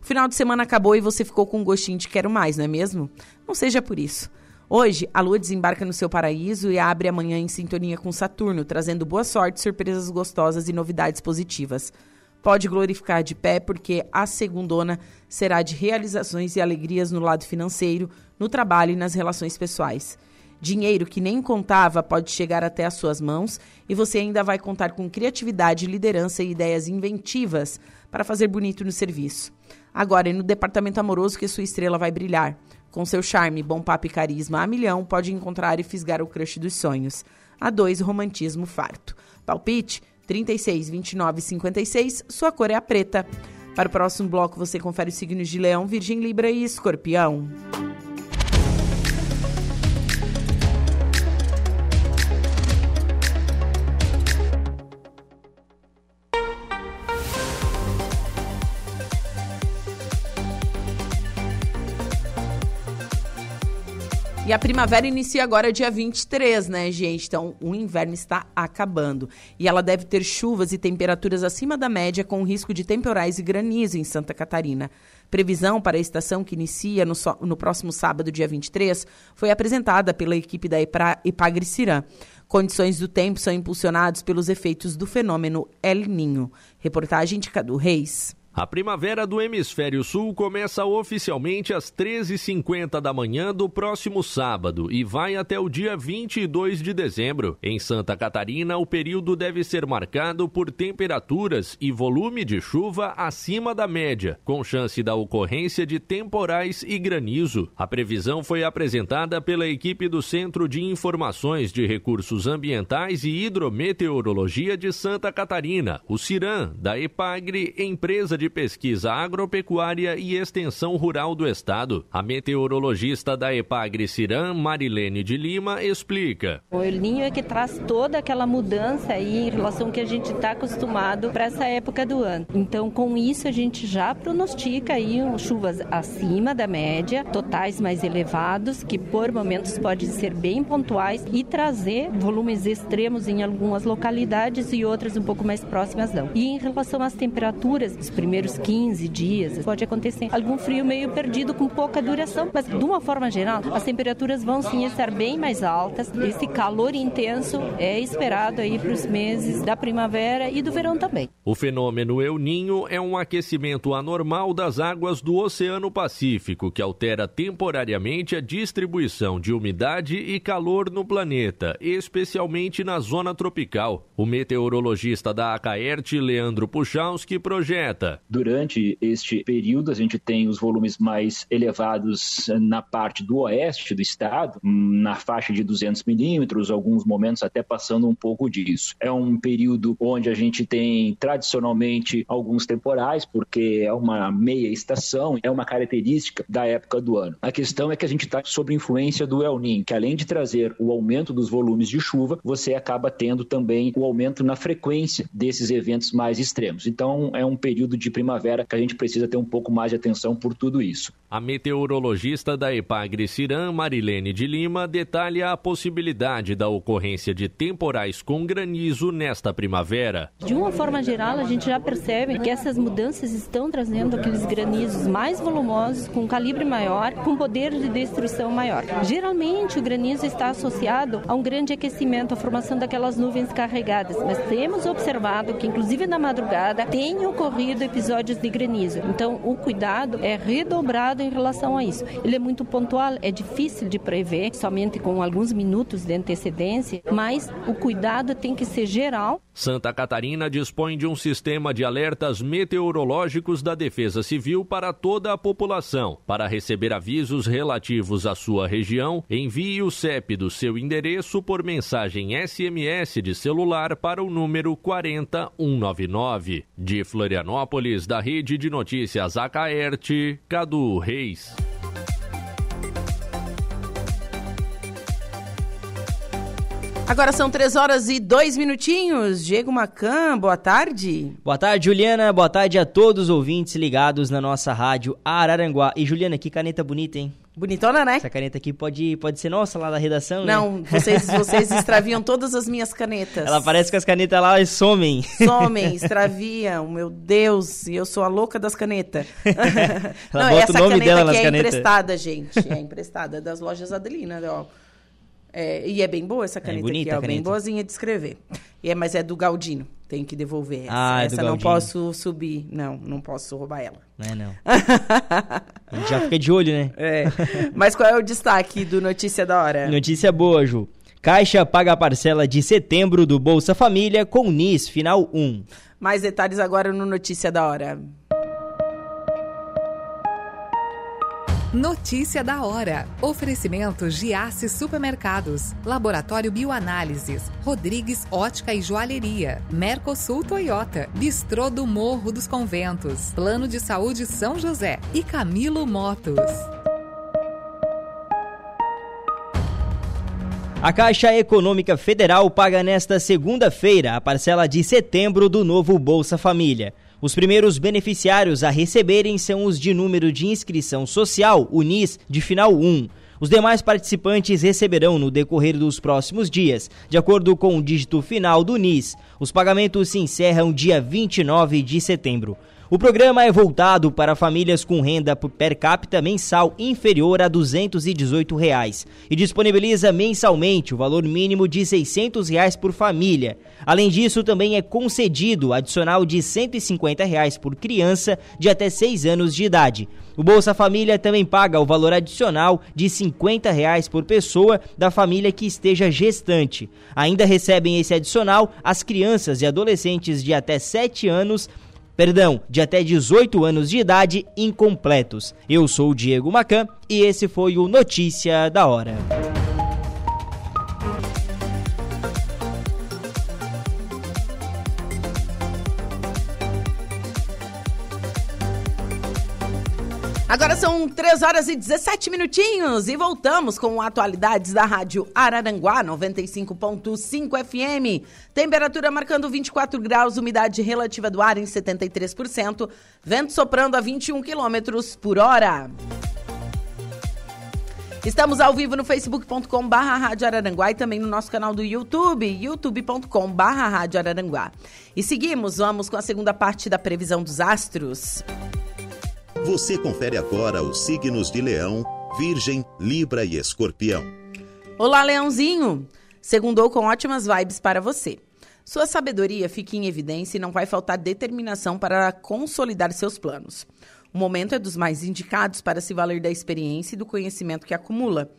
O final de semana acabou e você ficou com um gostinho de quero mais, não é mesmo? Não seja por isso. Hoje, a lua desembarca no seu paraíso e abre amanhã em sintonia com Saturno, trazendo boa sorte, surpresas gostosas e novidades positivas. Pode glorificar de pé, porque a segundona será de realizações e alegrias no lado financeiro, no trabalho e nas relações pessoais. Dinheiro que nem contava pode chegar até as suas mãos e você ainda vai contar com criatividade, liderança e ideias inventivas para fazer bonito no serviço. Agora é no departamento amoroso que sua estrela vai brilhar. Com seu charme, bom papo e carisma a milhão, pode encontrar e fisgar o crush dos sonhos. A dois, romantismo farto. Palpite 36, 29 e 56, sua cor é a preta. Para o próximo bloco, você confere os signos de Leão, Virgem, Libra e Escorpião. E a primavera inicia agora dia 23, né, gente? Então, o inverno está acabando. E ela deve ter chuvas e temperaturas acima da média, com risco de temporais e granizo em Santa Catarina. Previsão para a estação que inicia no, so, no próximo sábado, dia 23, foi apresentada pela equipe da Ipagre-Cirã. Condições do tempo são impulsionados pelos efeitos do fenômeno El Ninho. Reportagem de Cadu Reis. A primavera do Hemisfério Sul começa oficialmente às 13h50 da manhã do próximo sábado e vai até o dia 22 de dezembro. Em Santa Catarina, o período deve ser marcado por temperaturas e volume de chuva acima da média, com chance da ocorrência de temporais e granizo. A previsão foi apresentada pela equipe do Centro de Informações de Recursos Ambientais e Hidrometeorologia de Santa Catarina, o CIRAM, da EPAGRE, empresa de Pesquisa Agropecuária e Extensão Rural do Estado. A meteorologista da EPAGRE Ciram, Marilene de Lima, explica. O El Ninho é que traz toda aquela mudança aí em relação ao que a gente está acostumado para essa época do ano. Então, com isso, a gente já pronostica aí chuvas acima da média, totais mais elevados, que por momentos podem ser bem pontuais e trazer volumes extremos em algumas localidades e outras um pouco mais próximas não. E em relação às temperaturas, os primeiros 15 dias, pode acontecer algum frio meio perdido com pouca duração, mas de uma forma geral, as temperaturas vão sim estar bem mais altas. Esse calor intenso é esperado aí para os meses da primavera e do verão também. O fenômeno El Ninho é um aquecimento anormal das águas do Oceano Pacífico que altera temporariamente a distribuição de umidade e calor no planeta, especialmente na zona tropical. O meteorologista da Acaert, Leandro Puchalski, projeta Durante este período, a gente tem os volumes mais elevados na parte do oeste do estado, na faixa de 200 milímetros, alguns momentos até passando um pouco disso. É um período onde a gente tem tradicionalmente alguns temporais, porque é uma meia estação, é uma característica da época do ano. A questão é que a gente está sob influência do El Niño, que além de trazer o aumento dos volumes de chuva, você acaba tendo também o aumento na frequência desses eventos mais extremos. Então, é um período de primavera que a gente precisa ter um pouco mais de atenção por tudo isso. A meteorologista da Epagre Ciram, Marilene de Lima, detalha a possibilidade da ocorrência de temporais com granizo nesta primavera. De uma forma geral, a gente já percebe que essas mudanças estão trazendo aqueles granizos mais volumosos, com calibre maior, com poder de destruição maior. Geralmente, o granizo está associado a um grande aquecimento, a formação daquelas nuvens carregadas, mas temos observado que, inclusive na madrugada, tem ocorrido episódios de granizo. Então, o cuidado é redobrado em relação a isso. Ele é muito pontual, é difícil de prever, somente com alguns minutos de antecedência, mas o cuidado tem que ser geral. Santa Catarina dispõe de um sistema de alertas meteorológicos da Defesa Civil para toda a população. Para receber avisos relativos à sua região, envie o CEP do seu endereço por mensagem SMS de celular para o número 40199. De Florianópolis, da Rede de Notícias Acaerte, Cadu Reis. Agora são três horas e dois minutinhos. Diego Macan, boa tarde. Boa tarde, Juliana. Boa tarde a todos os ouvintes ligados na nossa rádio Araranguá. E Juliana, que caneta bonita, hein? Bonitona, né? Essa caneta aqui pode, pode ser nossa lá da redação, Não, né? vocês, vocês extraviam todas as minhas canetas. Ela parece que as canetas lá somem. Somem, extraviam, meu Deus, e eu sou a louca das canetas. Ela bota o nome dela nas é canetas. emprestada, gente, é emprestada das lojas Adelina, ó. É, e é bem boa essa caneta bonita aqui, ó, bem caneta. boazinha de escrever. E é, mas é do Galdino, tenho que devolver essa. Ah, é essa não posso subir, não, não posso roubar ela. Não é, não. A gente já fica de olho, né? É. Mas qual é o destaque do Notícia da Hora? Notícia boa, Ju. Caixa paga a parcela de setembro do Bolsa Família com NIS final 1. Mais detalhes agora no Notícia da Hora. Notícia da hora. Oferecimento Giasse Supermercados, Laboratório Bioanálises, Rodrigues Ótica e Joalheria, Mercosul Toyota, Bistrô do Morro dos Conventos, Plano de Saúde São José e Camilo Motos. A Caixa Econômica Federal paga nesta segunda-feira a parcela de setembro do novo Bolsa Família. Os primeiros beneficiários a receberem são os de número de inscrição social, o NIS, de final 1. Os demais participantes receberão no decorrer dos próximos dias, de acordo com o dígito final do NIS. Os pagamentos se encerram dia 29 de setembro. O programa é voltado para famílias com renda per capita mensal inferior a 218 reais, e disponibiliza mensalmente o valor mínimo de 600 reais por família. Além disso, também é concedido adicional de 150 reais por criança de até 6 anos de idade. O Bolsa Família também paga o valor adicional de 50 reais por pessoa da família que esteja gestante. Ainda recebem esse adicional as crianças e adolescentes de até 7 anos perdão, de até 18 anos de idade incompletos. Eu sou o Diego Macan e esse foi o Notícia da Hora. São 3 horas e 17 minutinhos e voltamos com atualidades da Rádio Araranguá 95.5 FM. Temperatura marcando 24 graus, umidade relativa do ar em 73%, vento soprando a 21 quilômetros por hora. Estamos ao vivo no facebook.com barra Rádio Araranguá e também no nosso canal do YouTube, youtube.com barra Rádio Araranguá. E seguimos, vamos com a segunda parte da previsão dos astros. Você confere agora os signos de Leão, Virgem, Libra e Escorpião. Olá, Leãozinho! Segundou com ótimas vibes para você. Sua sabedoria fica em evidência e não vai faltar determinação para consolidar seus planos. O momento é dos mais indicados para se valer da experiência e do conhecimento que acumula.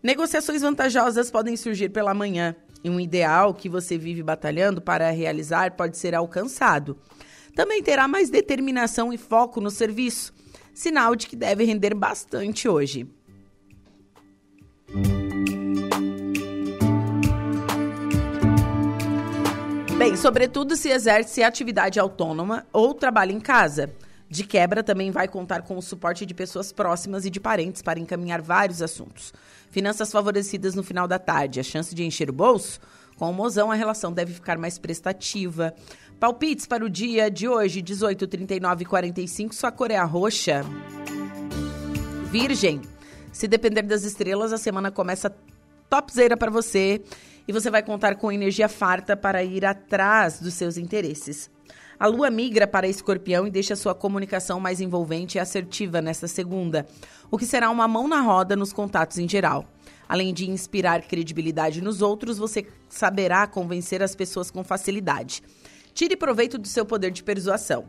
Negociações vantajosas podem surgir pela manhã e um ideal que você vive batalhando para realizar pode ser alcançado. Também terá mais determinação e foco no serviço sinal de que deve render bastante hoje. Bem, sobretudo se exerce atividade autônoma ou trabalha em casa. De quebra, também vai contar com o suporte de pessoas próximas e de parentes para encaminhar vários assuntos. Finanças favorecidas no final da tarde, a chance de encher o bolso? Com o mozão, a relação deve ficar mais prestativa. Palpites para o dia de hoje, 18, 39 e 45, sua cor é a roxa. Virgem, se depender das estrelas, a semana começa topzera para você e você vai contar com energia farta para ir atrás dos seus interesses. A lua migra para escorpião e deixa sua comunicação mais envolvente e assertiva nesta segunda, o que será uma mão na roda nos contatos em geral. Além de inspirar credibilidade nos outros, você saberá convencer as pessoas com facilidade. Tire proveito do seu poder de persuasão.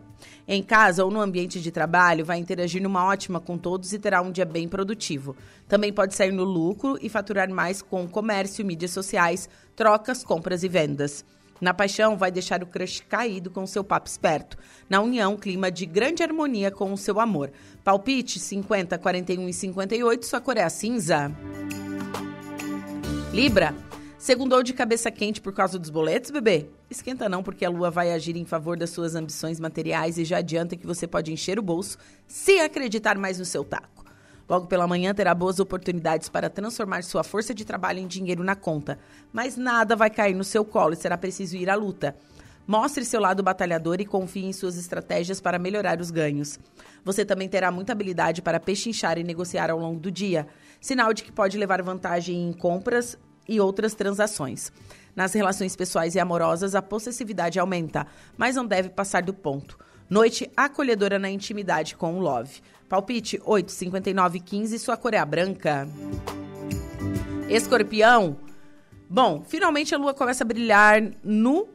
Em casa ou no ambiente de trabalho, vai interagir numa ótima com todos e terá um dia bem produtivo. Também pode sair no lucro e faturar mais com comércio, mídias sociais, trocas, compras e vendas. Na paixão, vai deixar o crush caído com seu papo esperto. Na união, clima de grande harmonia com o seu amor. Palpite 50, 41 e 58, sua cor é a cinza. Libra. Segundou de cabeça quente por causa dos boletos, bebê? Esquenta não, porque a lua vai agir em favor das suas ambições materiais e já adianta que você pode encher o bolso se acreditar mais no seu taco. Logo pela manhã terá boas oportunidades para transformar sua força de trabalho em dinheiro na conta, mas nada vai cair no seu colo e será preciso ir à luta. Mostre seu lado batalhador e confie em suas estratégias para melhorar os ganhos. Você também terá muita habilidade para pechinchar e negociar ao longo do dia, sinal de que pode levar vantagem em compras e outras transações. Nas relações pessoais e amorosas, a possessividade aumenta, mas não deve passar do ponto. Noite acolhedora na intimidade com o Love. Palpite 8, 59, 15, sua cor é a branca. Escorpião. Bom, finalmente a lua começa a brilhar no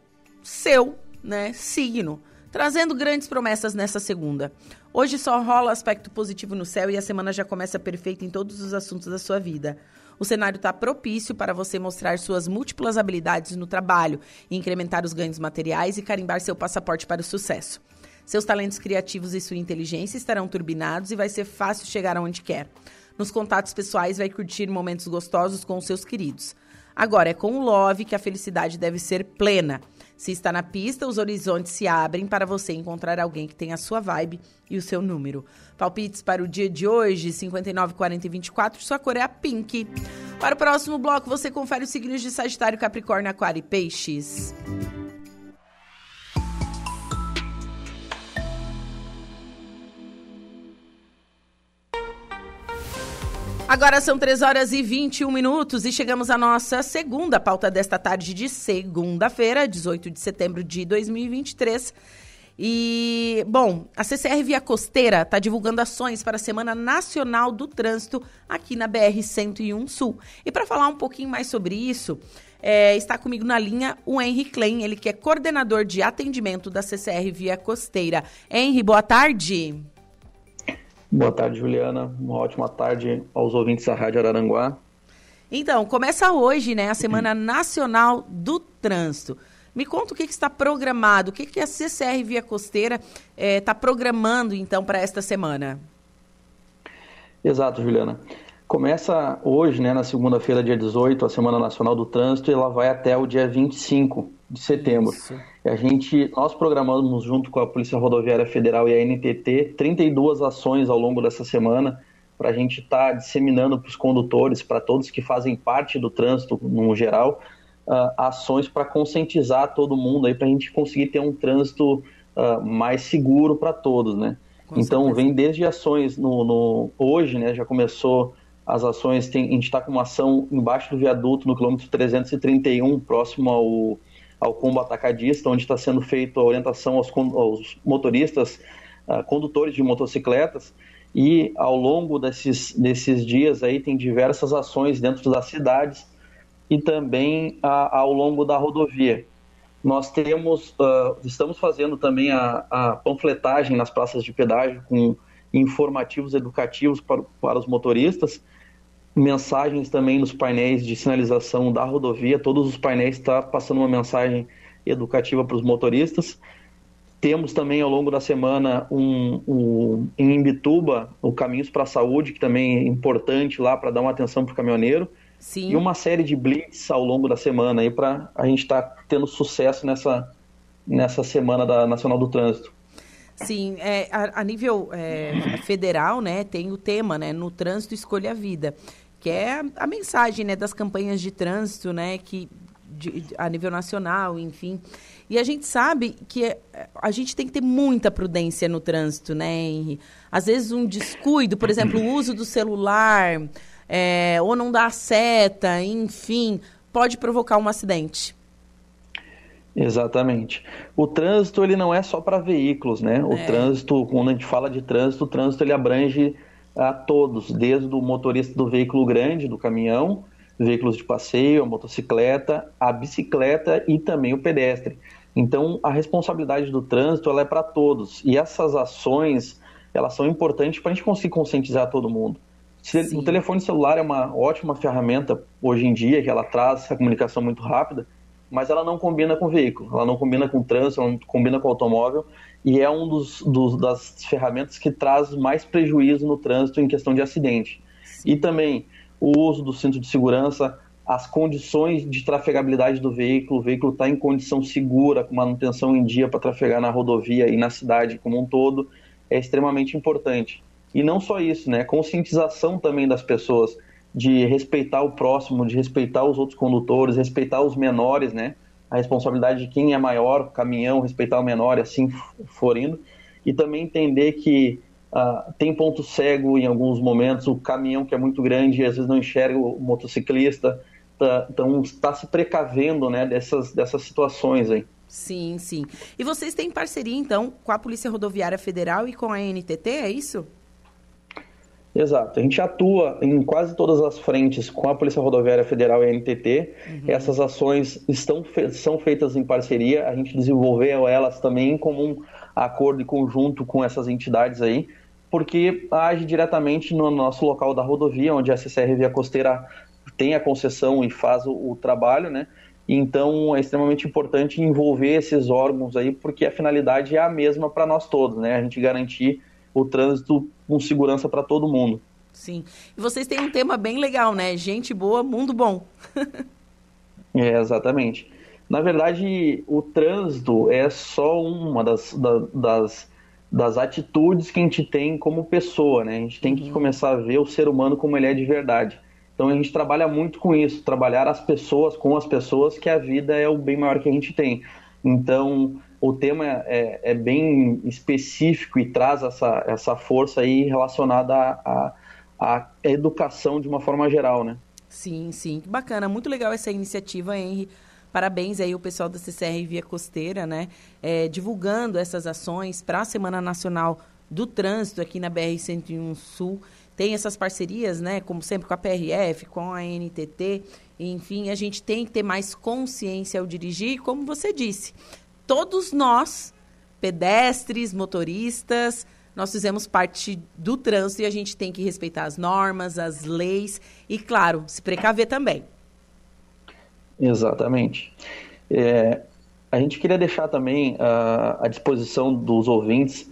seu né, signo, trazendo grandes promessas nessa segunda. Hoje só rola aspecto positivo no céu e a semana já começa perfeita em todos os assuntos da sua vida. O cenário está propício para você mostrar suas múltiplas habilidades no trabalho, incrementar os ganhos materiais e carimbar seu passaporte para o sucesso. Seus talentos criativos e sua inteligência estarão turbinados e vai ser fácil chegar aonde quer. Nos contatos pessoais, vai curtir momentos gostosos com os seus queridos. Agora, é com o Love que a felicidade deve ser plena. Se está na pista, os horizontes se abrem para você encontrar alguém que tenha a sua vibe e o seu número. Palpites para o dia de hoje, 59, 40 e 24, sua cor é a pink. Para o próximo bloco, você confere os signos de Sagitário, Capricórnio, Aquário e Peixes. Agora são 3 horas e 21 minutos e chegamos à nossa segunda pauta desta tarde de segunda-feira, 18 de setembro de 2023. E, bom, a CCR Via Costeira está divulgando ações para a Semana Nacional do Trânsito aqui na BR-101 Sul. E para falar um pouquinho mais sobre isso, é, está comigo na linha o Henry Klein, ele que é coordenador de atendimento da CCR Via Costeira. Henry, boa tarde. Boa tarde, Juliana. Uma ótima tarde aos ouvintes da Rádio Araranguá. Então, começa hoje, né, a Semana Nacional do Trânsito. Me conta o que, que está programado, o que, que a CCR Via Costeira está eh, programando, então, para esta semana. Exato, Juliana. Começa hoje, né, na segunda-feira, dia 18, a Semana Nacional do Trânsito, e ela vai até o dia 25 de setembro. Isso. E a gente, nós programamos junto com a Polícia Rodoviária Federal e a NTT 32 ações ao longo dessa semana para a gente estar tá disseminando para os condutores, para todos que fazem parte do trânsito no geral, uh, ações para conscientizar todo mundo aí para a gente conseguir ter um trânsito uh, mais seguro para todos, né? Com então certeza. vem desde ações no, no, hoje, né? Já começou as ações, tem, a gente está com uma ação embaixo do viaduto no quilômetro 331, próximo ao, ao combo atacadista, onde está sendo feita a orientação aos, aos motoristas, uh, condutores de motocicletas, e ao longo desses, desses dias aí tem diversas ações dentro das cidades e também a, ao longo da rodovia. Nós temos, uh, estamos fazendo também a, a, panfletagem nas praças de pedágio com informativos educativos para, para os motoristas, mensagens também nos painéis de sinalização da rodovia, todos os painéis estão tá passando uma mensagem educativa para os motoristas. Temos também ao longo da semana um, um em Imbituba o Caminhos para a Saúde, que também é importante lá para dar uma atenção para o caminhoneiro. Sim. E uma série de blitz ao longo da semana aí para a gente estar tá tendo sucesso nessa, nessa semana da Nacional do Trânsito. Sim, é, a, a nível é, federal, né, tem o tema, né, no trânsito escolha a vida, que é a, mensagem, né, das campanhas de trânsito, né, que de, a nível nacional, enfim. E a gente sabe que é, a gente tem que ter muita prudência no trânsito, né, Henry? Às vezes um descuido, por exemplo, o uso do celular, é, ou não dá seta, enfim, pode provocar um acidente. Exatamente. O trânsito ele não é só para veículos, né? O é. trânsito, quando a gente fala de trânsito, o trânsito ele abrange a todos, desde o motorista do veículo grande, do caminhão, veículos de passeio, a motocicleta, a bicicleta e também o pedestre. Então, a responsabilidade do trânsito ela é para todos e essas ações elas são importantes para a gente conseguir conscientizar todo mundo. O telefone celular é uma ótima ferramenta hoje em dia, que ela traz essa comunicação muito rápida, mas ela não combina com veículo, ela não combina com trânsito, ela não combina com automóvel, e é um dos, dos das ferramentas que traz mais prejuízo no trânsito em questão de acidente. E também o uso do cinto de segurança, as condições de trafegabilidade do veículo, o veículo está em condição segura, com manutenção em dia para trafegar na rodovia e na cidade como um todo, é extremamente importante. E não só isso, né? Conscientização também das pessoas de respeitar o próximo, de respeitar os outros condutores, respeitar os menores, né? A responsabilidade de quem é maior, caminhão, respeitar o menor assim for indo. E também entender que uh, tem ponto cego em alguns momentos, o caminhão que é muito grande às vezes não enxerga o motociclista, tá, então está se precavendo né, dessas, dessas situações aí. Sim, sim. E vocês têm parceria, então, com a Polícia Rodoviária Federal e com a NTT, é isso? Exato. A gente atua em quase todas as frentes com a Polícia Rodoviária Federal e a NTT. Uhum. Essas ações estão são feitas em parceria. A gente desenvolveu elas também em comum acordo e conjunto com essas entidades aí, porque age diretamente no nosso local da rodovia, onde a CCR Via Costeira tem a concessão e faz o, o trabalho, né? Então é extremamente importante envolver esses órgãos aí, porque a finalidade é a mesma para nós todos, né? A gente garantir o trânsito com segurança para todo mundo. Sim. E vocês têm um tema bem legal, né? Gente boa, mundo bom. é, exatamente. Na verdade, o trânsito é só uma das, das, das atitudes que a gente tem como pessoa, né? A gente tem que uhum. começar a ver o ser humano como ele é de verdade. Então a gente trabalha muito com isso, trabalhar as pessoas com as pessoas, que a vida é o bem maior que a gente tem. Então, o tema é, é, bem específico e traz essa, essa força aí relacionada à, educação de uma forma geral, né? Sim, sim, que bacana, muito legal essa iniciativa, Henry. Parabéns aí o pessoal da CCR Via Costeira, né? É, divulgando essas ações para a Semana Nacional do Trânsito aqui na BR-101 Sul. Tem essas parcerias, né? Como sempre com a PRF, com a NTT. Enfim, a gente tem que ter mais consciência ao dirigir. Como você disse, todos nós, pedestres, motoristas, nós fizemos parte do trânsito e a gente tem que respeitar as normas, as leis e, claro, se precaver também. Exatamente. É, a gente queria deixar também uh, à disposição dos ouvintes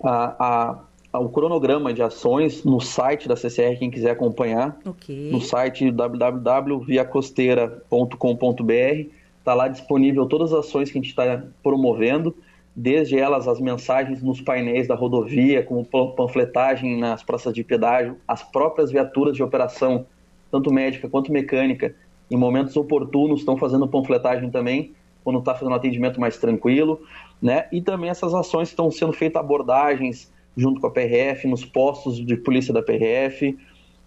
uh, o cronograma de ações no site da CCR, quem quiser acompanhar. Okay. No site www.viacosteira.com.br. Está lá disponível todas as ações que a gente está promovendo, desde elas as mensagens nos painéis da rodovia, como panfletagem nas praças de pedágio, as próprias viaturas de operação, tanto médica quanto mecânica, em momentos oportunos estão fazendo panfletagem também, quando está fazendo um atendimento mais tranquilo, né? E também essas ações estão sendo feitas abordagens junto com a PRF, nos postos de polícia da PRF.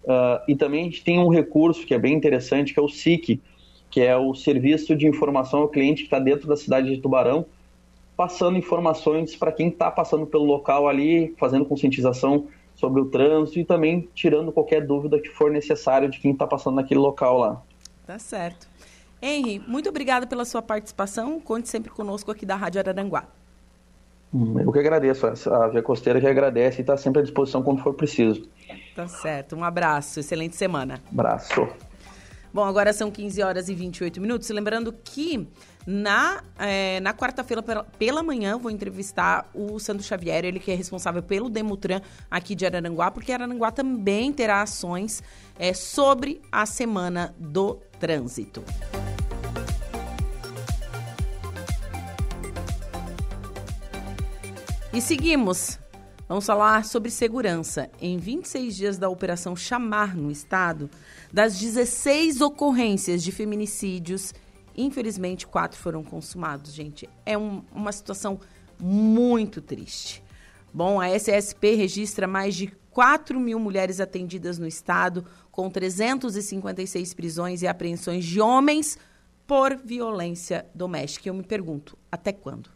Uh, e também a gente tem um recurso que é bem interessante, que é o SIC, que é o Serviço de Informação ao Cliente que está dentro da cidade de Tubarão, passando informações para quem está passando pelo local ali, fazendo conscientização sobre o trânsito e também tirando qualquer dúvida que for necessário de quem está passando naquele local lá. Tá certo. Henry, muito obrigada pela sua participação. Conte sempre conosco aqui da Rádio Araranguá. Hum, eu que agradeço. A Via Costeira já agradece e está sempre à disposição quando for preciso. Tá certo. Um abraço. Excelente semana. Abraço. Bom, agora são 15 horas e 28 minutos. Lembrando que na, é, na quarta-feira, pela, pela manhã, vou entrevistar o Sandro Xavier, ele que é responsável pelo Demutran aqui de Araranguá, porque Araranguá também terá ações é, sobre a Semana do Trânsito. E seguimos. Vamos falar sobre segurança. Em 26 dias da Operação Chamar no Estado, das 16 ocorrências de feminicídios, infelizmente quatro foram consumados, gente. É um, uma situação muito triste. Bom, a SSP registra mais de 4 mil mulheres atendidas no Estado, com 356 prisões e apreensões de homens por violência doméstica. Eu me pergunto, até quando?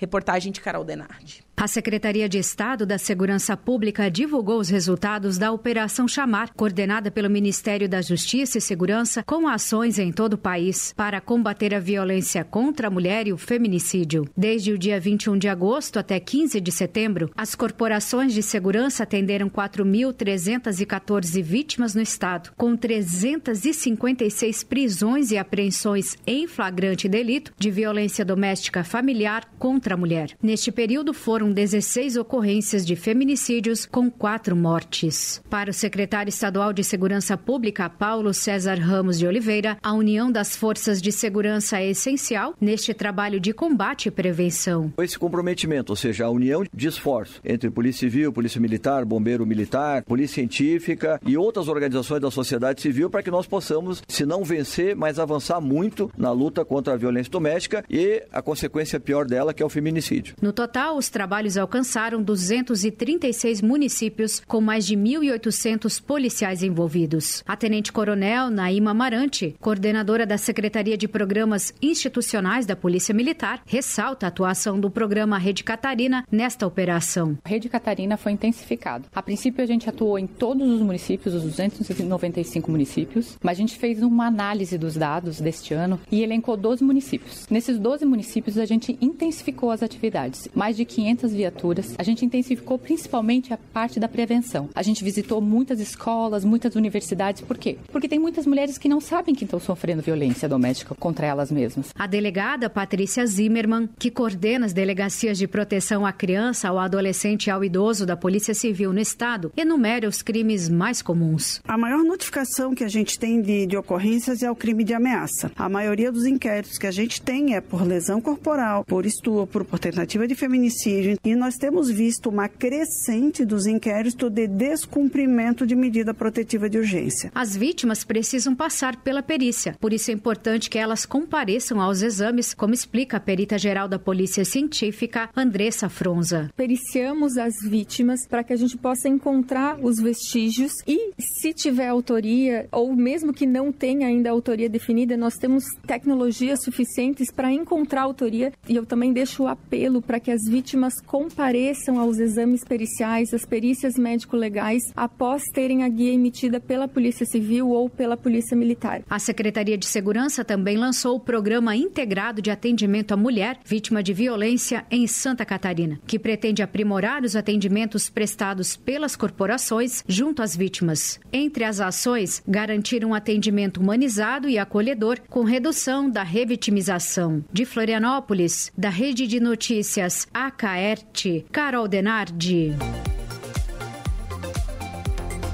Reportagem de Carol Denardi. A Secretaria de Estado da Segurança Pública divulgou os resultados da Operação Chamar, coordenada pelo Ministério da Justiça e Segurança, com ações em todo o país para combater a violência contra a mulher e o feminicídio. Desde o dia 21 de agosto até 15 de setembro, as corporações de segurança atenderam 4.314 vítimas no estado, com 356 prisões e apreensões em flagrante delito de violência doméstica familiar contra a mulher. Neste período foram 16 ocorrências de feminicídios, com quatro mortes. Para o secretário estadual de Segurança Pública, Paulo César Ramos de Oliveira, a união das forças de segurança é essencial neste trabalho de combate e prevenção. Esse comprometimento, ou seja, a união de esforço entre Polícia Civil, Polícia Militar, Bombeiro Militar, Polícia Científica e outras organizações da sociedade civil para que nós possamos, se não vencer, mas avançar muito na luta contra a violência doméstica e a consequência pior dela, que é o feminicídio. No total, os trabalhos alcançaram 236 municípios, com mais de 1.800 policiais envolvidos. A tenente-coronel Naima Amarante, coordenadora da Secretaria de Programas Institucionais da Polícia Militar, ressalta a atuação do programa Rede Catarina nesta operação. A Rede Catarina foi intensificado. A princípio, a gente atuou em todos os municípios, os 295 municípios, mas a gente fez uma análise dos dados deste ano e elencou 12 municípios. Nesses 12 municípios, a gente intensificou as atividades. Mais de 500 viaturas. A gente intensificou principalmente a parte da prevenção. A gente visitou muitas escolas, muitas universidades. Por quê? Porque tem muitas mulheres que não sabem que estão sofrendo violência doméstica contra elas mesmas. A delegada Patrícia Zimmermann, que coordena as delegacias de proteção à criança, ao adolescente e ao idoso da Polícia Civil no estado, enumera os crimes mais comuns. A maior notificação que a gente tem de, de ocorrências é o crime de ameaça. A maioria dos inquéritos que a gente tem é por lesão corporal, por estupro, por, por tentativa de feminicídio. E nós temos visto uma crescente dos inquéritos de descumprimento de medida protetiva de urgência. As vítimas precisam passar pela perícia, por isso é importante que elas compareçam aos exames, como explica a perita geral da Polícia Científica, Andressa Fronza. Periciamos as vítimas para que a gente possa encontrar os vestígios e, se tiver autoria, ou mesmo que não tenha ainda autoria definida, nós temos tecnologias suficientes para encontrar autoria e eu também deixo o apelo para que as vítimas compareçam aos exames periciais, às perícias médico-legais, após terem a guia emitida pela Polícia Civil ou pela Polícia Militar. A Secretaria de Segurança também lançou o Programa Integrado de Atendimento à Mulher Vítima de Violência em Santa Catarina, que pretende aprimorar os atendimentos prestados pelas corporações junto às vítimas. Entre as ações, garantir um atendimento humanizado e acolhedor com redução da revitimização. De Florianópolis, da Rede de Notícias AKERT, Carol Denardi.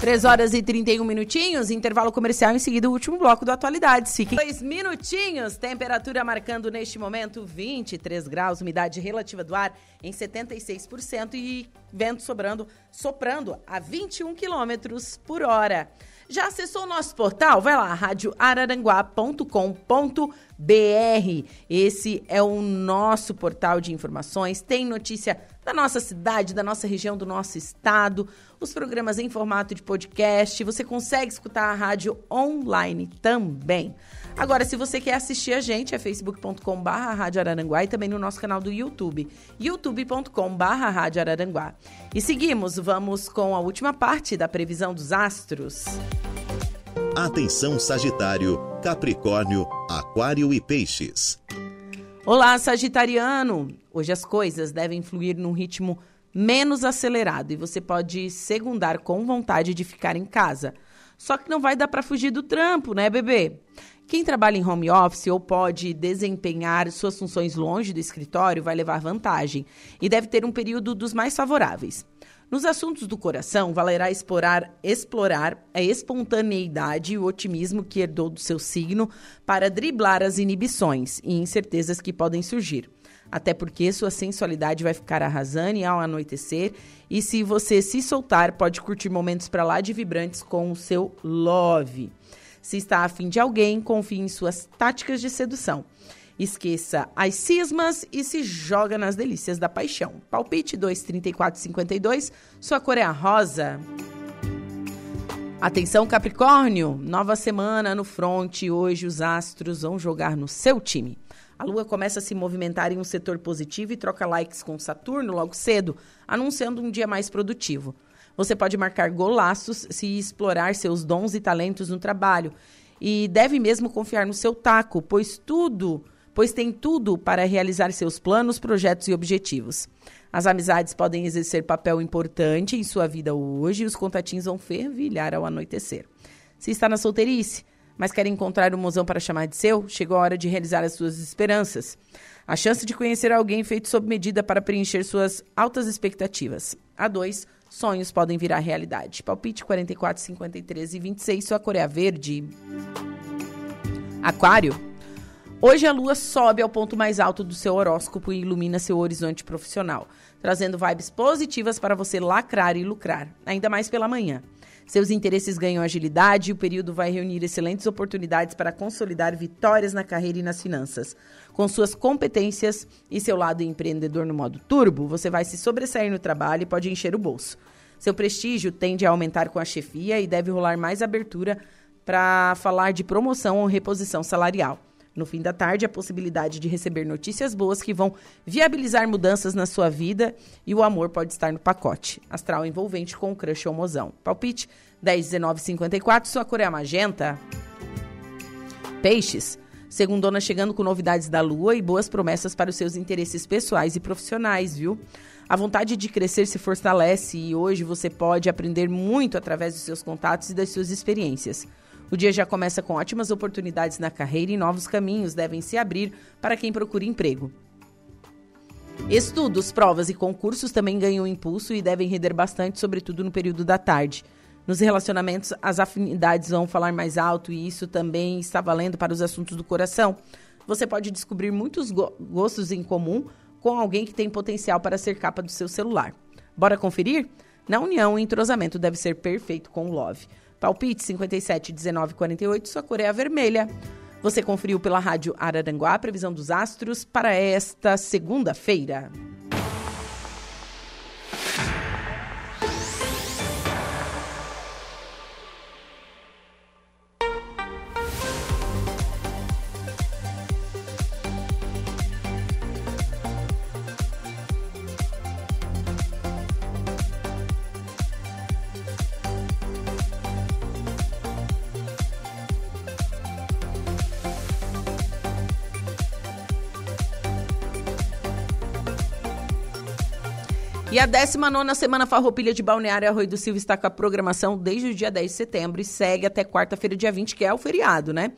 3 horas e 31 minutinhos, intervalo comercial, em seguida o último bloco do Atualidades. Fiquem dois minutinhos, temperatura marcando neste momento 23 graus, umidade relativa do ar em 76% e vento sobrando, soprando a 21 quilômetros por hora. Já acessou o nosso portal? Vai lá, radioararanguá.com.br. Esse é o nosso portal de informações. Tem notícia da nossa cidade, da nossa região, do nosso estado, os programas em formato de podcast. Você consegue escutar a rádio online também. Agora, se você quer assistir a gente, é facebook.com.br Rádio Araranguá e também no nosso canal do YouTube, youtube.com.br Rádio Araranguá. E seguimos, vamos com a última parte da previsão dos astros. Atenção Sagitário, Capricórnio, Aquário e Peixes. Olá, Sagitariano! Hoje as coisas devem fluir num ritmo menos acelerado e você pode segundar com vontade de ficar em casa. Só que não vai dar para fugir do trampo, né, bebê? Quem trabalha em home office ou pode desempenhar suas funções longe do escritório vai levar vantagem e deve ter um período dos mais favoráveis. Nos assuntos do coração, valerá explorar, explorar a espontaneidade e o otimismo que herdou do seu signo para driblar as inibições e incertezas que podem surgir. Até porque sua sensualidade vai ficar arrasando ao anoitecer, e se você se soltar, pode curtir momentos para lá de vibrantes com o seu love. Se está afim de alguém, confie em suas táticas de sedução. Esqueça as cismas e se joga nas delícias da paixão. Palpite 23452, sua cor é a rosa. Atenção Capricórnio, nova semana no fronte. Hoje os astros vão jogar no seu time. A Lua começa a se movimentar em um setor positivo e troca likes com Saturno logo cedo, anunciando um dia mais produtivo. Você pode marcar golaços se explorar seus dons e talentos no trabalho. E deve mesmo confiar no seu taco, pois tudo, pois tem tudo para realizar seus planos, projetos e objetivos. As amizades podem exercer papel importante em sua vida hoje e os contatinhos vão fervilhar ao anoitecer. Se está na solteirice, mas quer encontrar um mozão para chamar de seu, chegou a hora de realizar as suas esperanças. A chance de conhecer alguém feito sob medida para preencher suas altas expectativas. A dois, sonhos podem virar realidade. Palpite 44, 53 e 26, sua cor é verde. Aquário. Hoje a lua sobe ao ponto mais alto do seu horóscopo e ilumina seu horizonte profissional, trazendo vibes positivas para você lacrar e lucrar, ainda mais pela manhã. Seus interesses ganham agilidade e o período vai reunir excelentes oportunidades para consolidar vitórias na carreira e nas finanças. Com suas competências e seu lado empreendedor no modo turbo, você vai se sobressair no trabalho e pode encher o bolso. Seu prestígio tende a aumentar com a chefia e deve rolar mais abertura para falar de promoção ou reposição salarial. No fim da tarde, a possibilidade de receber notícias boas que vão viabilizar mudanças na sua vida e o amor pode estar no pacote. Astral envolvente com o crush ou mozão. Palpite 10, 19, 54, sua cor é a magenta. Peixes. Segundona chegando com novidades da lua e boas promessas para os seus interesses pessoais e profissionais, viu? A vontade de crescer se fortalece e hoje você pode aprender muito através dos seus contatos e das suas experiências. O dia já começa com ótimas oportunidades na carreira e novos caminhos devem se abrir para quem procura emprego. Estudos, provas e concursos também ganham impulso e devem render bastante, sobretudo no período da tarde. Nos relacionamentos, as afinidades vão falar mais alto e isso também está valendo para os assuntos do coração. Você pode descobrir muitos go gostos em comum com alguém que tem potencial para ser capa do seu celular. Bora conferir? Na união, o entrosamento deve ser perfeito com o Love. Palpite 57 19 48, sua cor é a vermelha. Você conferiu pela Rádio Araranguá a previsão dos astros para esta segunda-feira. A 19 Semana Farroupilha de Balneário Arroio do Silva está com a programação desde o dia 10 de setembro e segue até quarta-feira, dia 20, que é o feriado, né?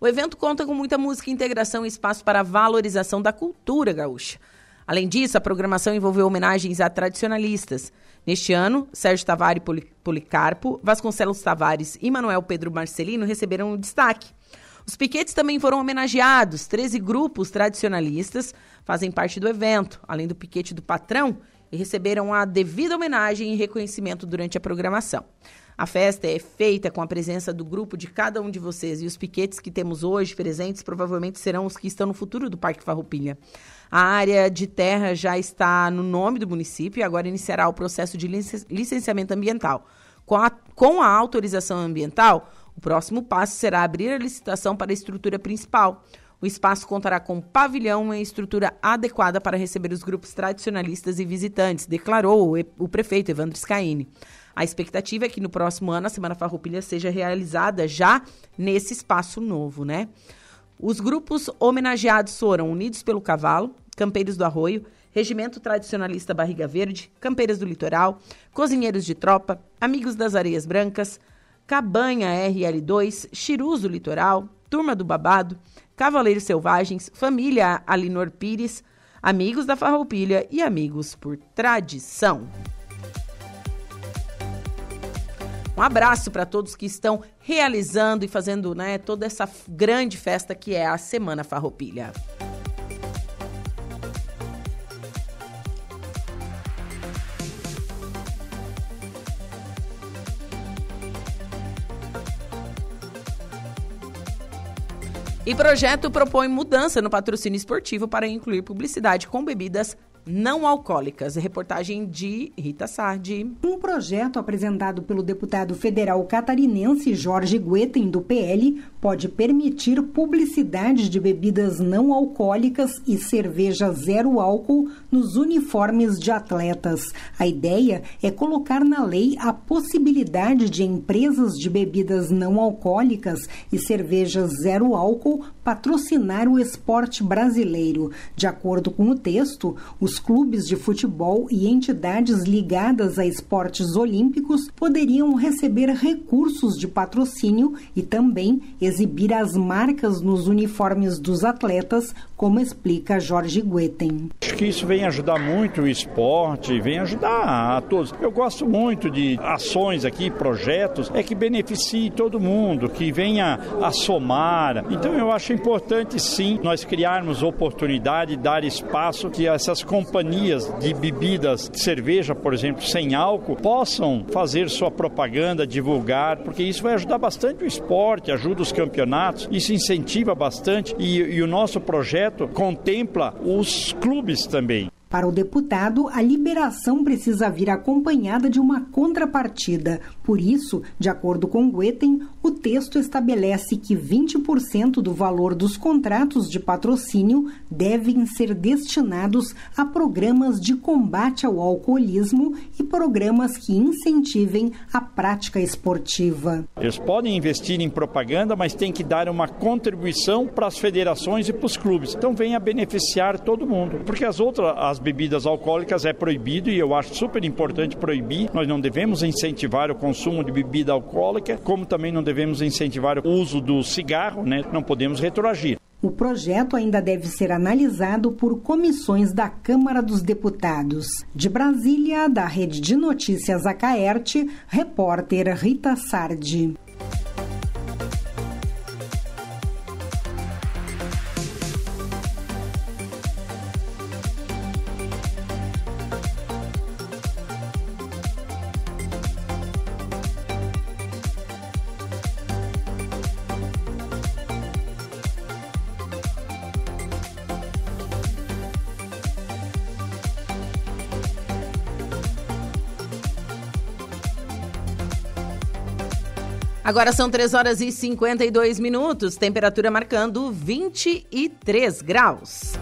O evento conta com muita música, integração e espaço para a valorização da cultura gaúcha. Além disso, a programação envolveu homenagens a tradicionalistas. Neste ano, Sérgio Tavares Policarpo, Vasconcelos Tavares e Manuel Pedro Marcelino receberam destaque. Os piquetes também foram homenageados. 13 grupos tradicionalistas fazem parte do evento, além do piquete do patrão, e receberam a devida homenagem e reconhecimento durante a programação. A festa é feita com a presença do grupo de cada um de vocês e os piquetes que temos hoje presentes provavelmente serão os que estão no futuro do Parque Farroupilha. A área de terra já está no nome do município e agora iniciará o processo de licenciamento ambiental. Com a, com a autorização ambiental, o próximo passo será abrir a licitação para a estrutura principal. O espaço contará com pavilhão e estrutura adequada para receber os grupos tradicionalistas e visitantes, declarou o prefeito Evandro Scaini. A expectativa é que no próximo ano a Semana Farroupilha seja realizada já nesse espaço novo, né? Os grupos homenageados foram Unidos pelo Cavalo, Campeiros do Arroio, Regimento Tradicionalista Barriga Verde, Campeiras do Litoral, Cozinheiros de Tropa, Amigos das Areias Brancas, Cabanha RL2, Chirus do Litoral, Turma do Babado, Cavaleiros Selvagens, Família Alinor Pires, Amigos da Farroupilha e Amigos por Tradição. Um abraço para todos que estão realizando e fazendo né, toda essa grande festa que é a Semana Farroupilha. E projeto propõe mudança no patrocínio esportivo para incluir publicidade com bebidas não alcoólicas. Reportagem de Rita Sardi. Um projeto apresentado pelo deputado federal catarinense Jorge Guetem, do PL, pode permitir publicidade de bebidas não alcoólicas e cerveja zero álcool nos uniformes de atletas. A ideia é colocar na lei a possibilidade de empresas de bebidas não alcoólicas e cervejas zero álcool patrocinar o esporte brasileiro. De acordo com o texto, os os clubes de futebol e entidades ligadas a esportes olímpicos poderiam receber recursos de patrocínio e também exibir as marcas nos uniformes dos atletas, como explica Jorge Guetem. Acho que isso vem ajudar muito o esporte, vem ajudar a todos. Eu gosto muito de ações aqui, projetos, é que beneficie todo mundo, que venha a somar. Então eu acho importante sim nós criarmos oportunidade, dar espaço que essas companhias de bebidas, de cerveja, por exemplo, sem álcool, possam fazer sua propaganda, divulgar, porque isso vai ajudar bastante o esporte, ajuda os campeonatos, isso incentiva bastante e, e o nosso projeto contempla os clubes também. Para o deputado, a liberação precisa vir acompanhada de uma contrapartida. Por isso, de acordo com Guetem, o texto estabelece que 20% do valor dos contratos de patrocínio devem ser destinados a programas de combate ao alcoolismo e programas que incentivem a prática esportiva. Eles podem investir em propaganda, mas tem que dar uma contribuição para as federações e para os clubes. Então venha beneficiar todo mundo, porque as outras as bebidas alcoólicas é proibido e eu acho super importante proibir. Nós não devemos incentivar o consumo de bebida alcoólica, como também não devemos incentivar o uso do cigarro, né? Não podemos retroagir. O projeto ainda deve ser analisado por comissões da Câmara dos Deputados. De Brasília, da Rede de Notícias Acaerte, repórter Rita Sardi. Agora são 3 horas e 52 minutos, temperatura marcando 23 graus.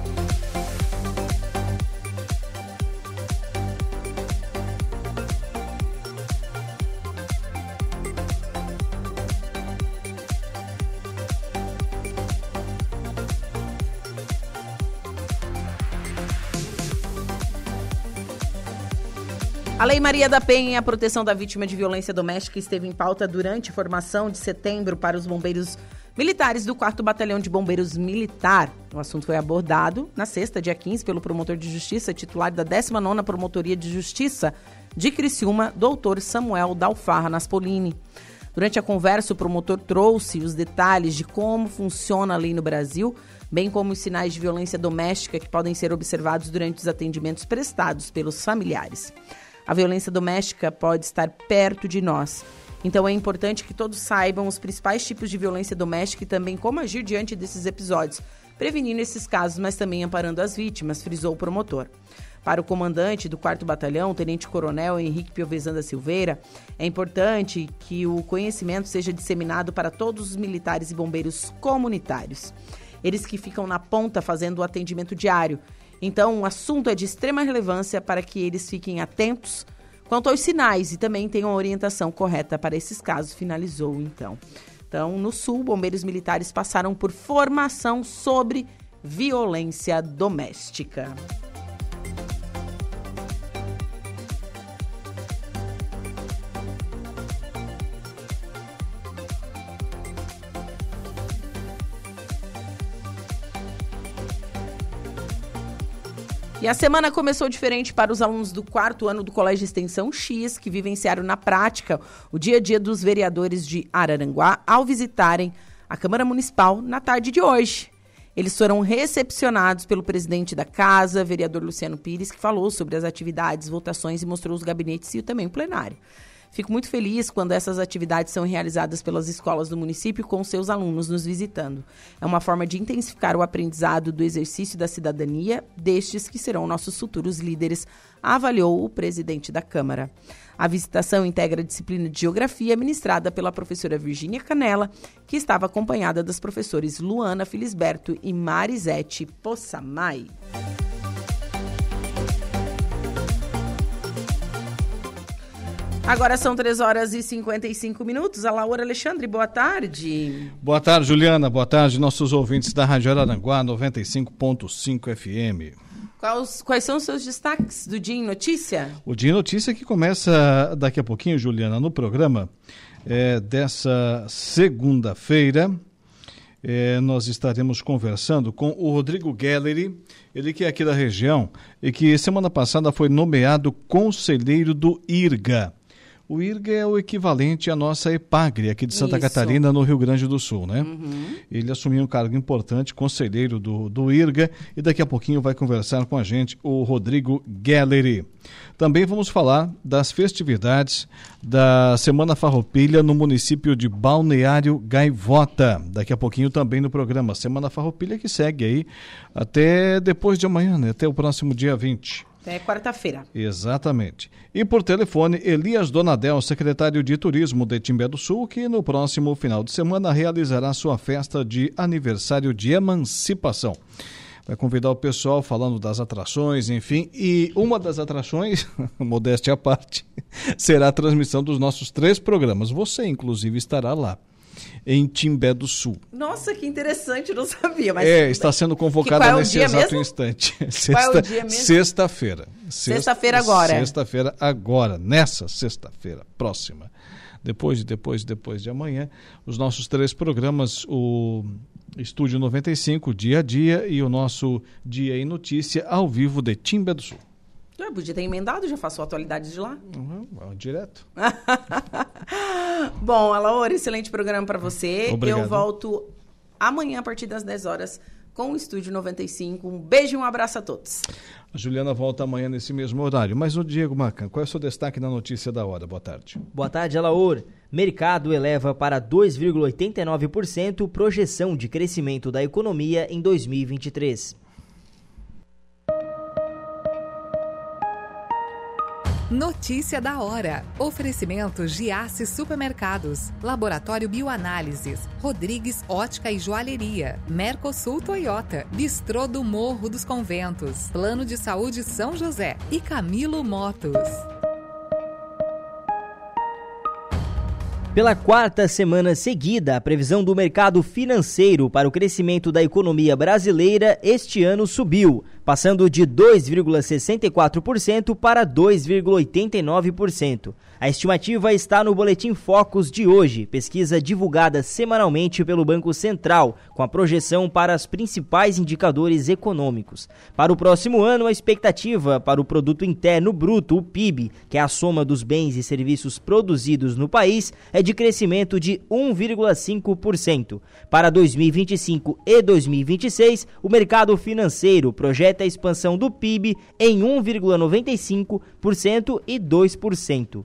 A Lei Maria da Penha e a proteção da vítima de violência doméstica esteve em pauta durante a formação de setembro para os bombeiros militares do 4 Batalhão de Bombeiros Militar. O assunto foi abordado na sexta, dia 15, pelo promotor de justiça titular da 19ª Promotoria de Justiça de Criciúma, doutor Samuel Dalfarra Naspolini. Durante a conversa, o promotor trouxe os detalhes de como funciona a lei no Brasil, bem como os sinais de violência doméstica que podem ser observados durante os atendimentos prestados pelos familiares. A violência doméstica pode estar perto de nós. Então é importante que todos saibam os principais tipos de violência doméstica e também como agir diante desses episódios, prevenindo esses casos, mas também amparando as vítimas, frisou o promotor. Para o comandante do 4 Batalhão, Tenente Coronel Henrique Piovesan da Silveira, é importante que o conhecimento seja disseminado para todos os militares e bombeiros comunitários. Eles que ficam na ponta fazendo o atendimento diário então, o assunto é de extrema relevância para que eles fiquem atentos quanto aos sinais e também tenham a orientação correta para esses casos, finalizou então. Então, no Sul, bombeiros militares passaram por formação sobre violência doméstica. E a semana começou diferente para os alunos do quarto ano do Colégio Extensão X, que vivenciaram na prática o dia a dia dos vereadores de Araranguá ao visitarem a Câmara Municipal na tarde de hoje. Eles foram recepcionados pelo presidente da casa, vereador Luciano Pires, que falou sobre as atividades, votações e mostrou os gabinetes e também o plenário. Fico muito feliz quando essas atividades são realizadas pelas escolas do município com seus alunos nos visitando. É uma forma de intensificar o aprendizado do exercício da cidadania destes que serão nossos futuros líderes, avaliou o presidente da Câmara. A visitação integra a disciplina de Geografia ministrada pela professora Virgínia Canela, que estava acompanhada das professores Luana Filisberto e Marisete Possamay. Agora são 3 horas e 55 minutos. A Laura Alexandre, boa tarde. Boa tarde, Juliana. Boa tarde, nossos ouvintes da Rádio Araranguá 95.5 FM. Quais, quais são os seus destaques do Dia em Notícia? O Dia em Notícia que começa daqui a pouquinho, Juliana, no programa é, dessa segunda-feira. É, nós estaremos conversando com o Rodrigo Gallery, ele que é aqui da região e que semana passada foi nomeado conselheiro do IRGA. O IRGA é o equivalente à nossa EPAGRE, aqui de Santa Isso. Catarina, no Rio Grande do Sul, né? Uhum. Ele assumiu um cargo importante, conselheiro do, do IRGA, e daqui a pouquinho vai conversar com a gente o Rodrigo Gallery. Também vamos falar das festividades da Semana Farroupilha no município de Balneário Gaivota. Daqui a pouquinho também no programa Semana Farroupilha que segue aí até depois de amanhã, né? até o próximo dia 20. É quarta-feira. Exatamente. E por telefone, Elias Donadel, secretário de Turismo de Timbé do Sul, que no próximo final de semana realizará sua festa de aniversário de emancipação. Vai convidar o pessoal falando das atrações, enfim. E uma das atrações, modéstia à parte, será a transmissão dos nossos três programas. Você, inclusive, estará lá em Timbé do Sul. Nossa, que interessante, não sabia. Mas é, está sendo convocada é nesse exato mesmo? instante. É o dia mesmo? Sexta-feira. Sexta-feira agora. Sexta-feira agora, nessa sexta-feira próxima. Depois, depois, depois de amanhã, os nossos três programas, o Estúdio 95, Dia a Dia e o nosso Dia em Notícia, ao vivo de Timbé do Sul. Eu podia ter emendado, já faço atualidades de lá. Uhum, direto. Bom, Alaor, excelente programa para você. Obrigado. Eu volto amanhã a partir das 10 horas com o Estúdio 95. Um beijo e um abraço a todos. A Juliana volta amanhã nesse mesmo horário. Mas o Diego Macan, qual é o seu destaque na notícia da hora? Boa tarde. Boa tarde, Alaor. Mercado eleva para 2,89% projeção de crescimento da economia em 2023. Notícia da hora. Oferecimento Giasse Supermercados, Laboratório Bioanálises, Rodrigues Ótica e Joalheria, Mercosul Toyota, Bistrô do Morro dos Conventos, Plano de Saúde São José e Camilo Motos. Pela quarta semana seguida, a previsão do mercado financeiro para o crescimento da economia brasileira este ano subiu passando de 2,64% para 2,89%. A estimativa está no Boletim Focus de hoje, pesquisa divulgada semanalmente pelo Banco Central, com a projeção para os principais indicadores econômicos. Para o próximo ano, a expectativa para o Produto Interno Bruto, o PIB, que é a soma dos bens e serviços produzidos no país, é de crescimento de 1,5%. Para 2025 e 2026, o mercado financeiro projeta a expansão do PIB em 1,95% e 2%.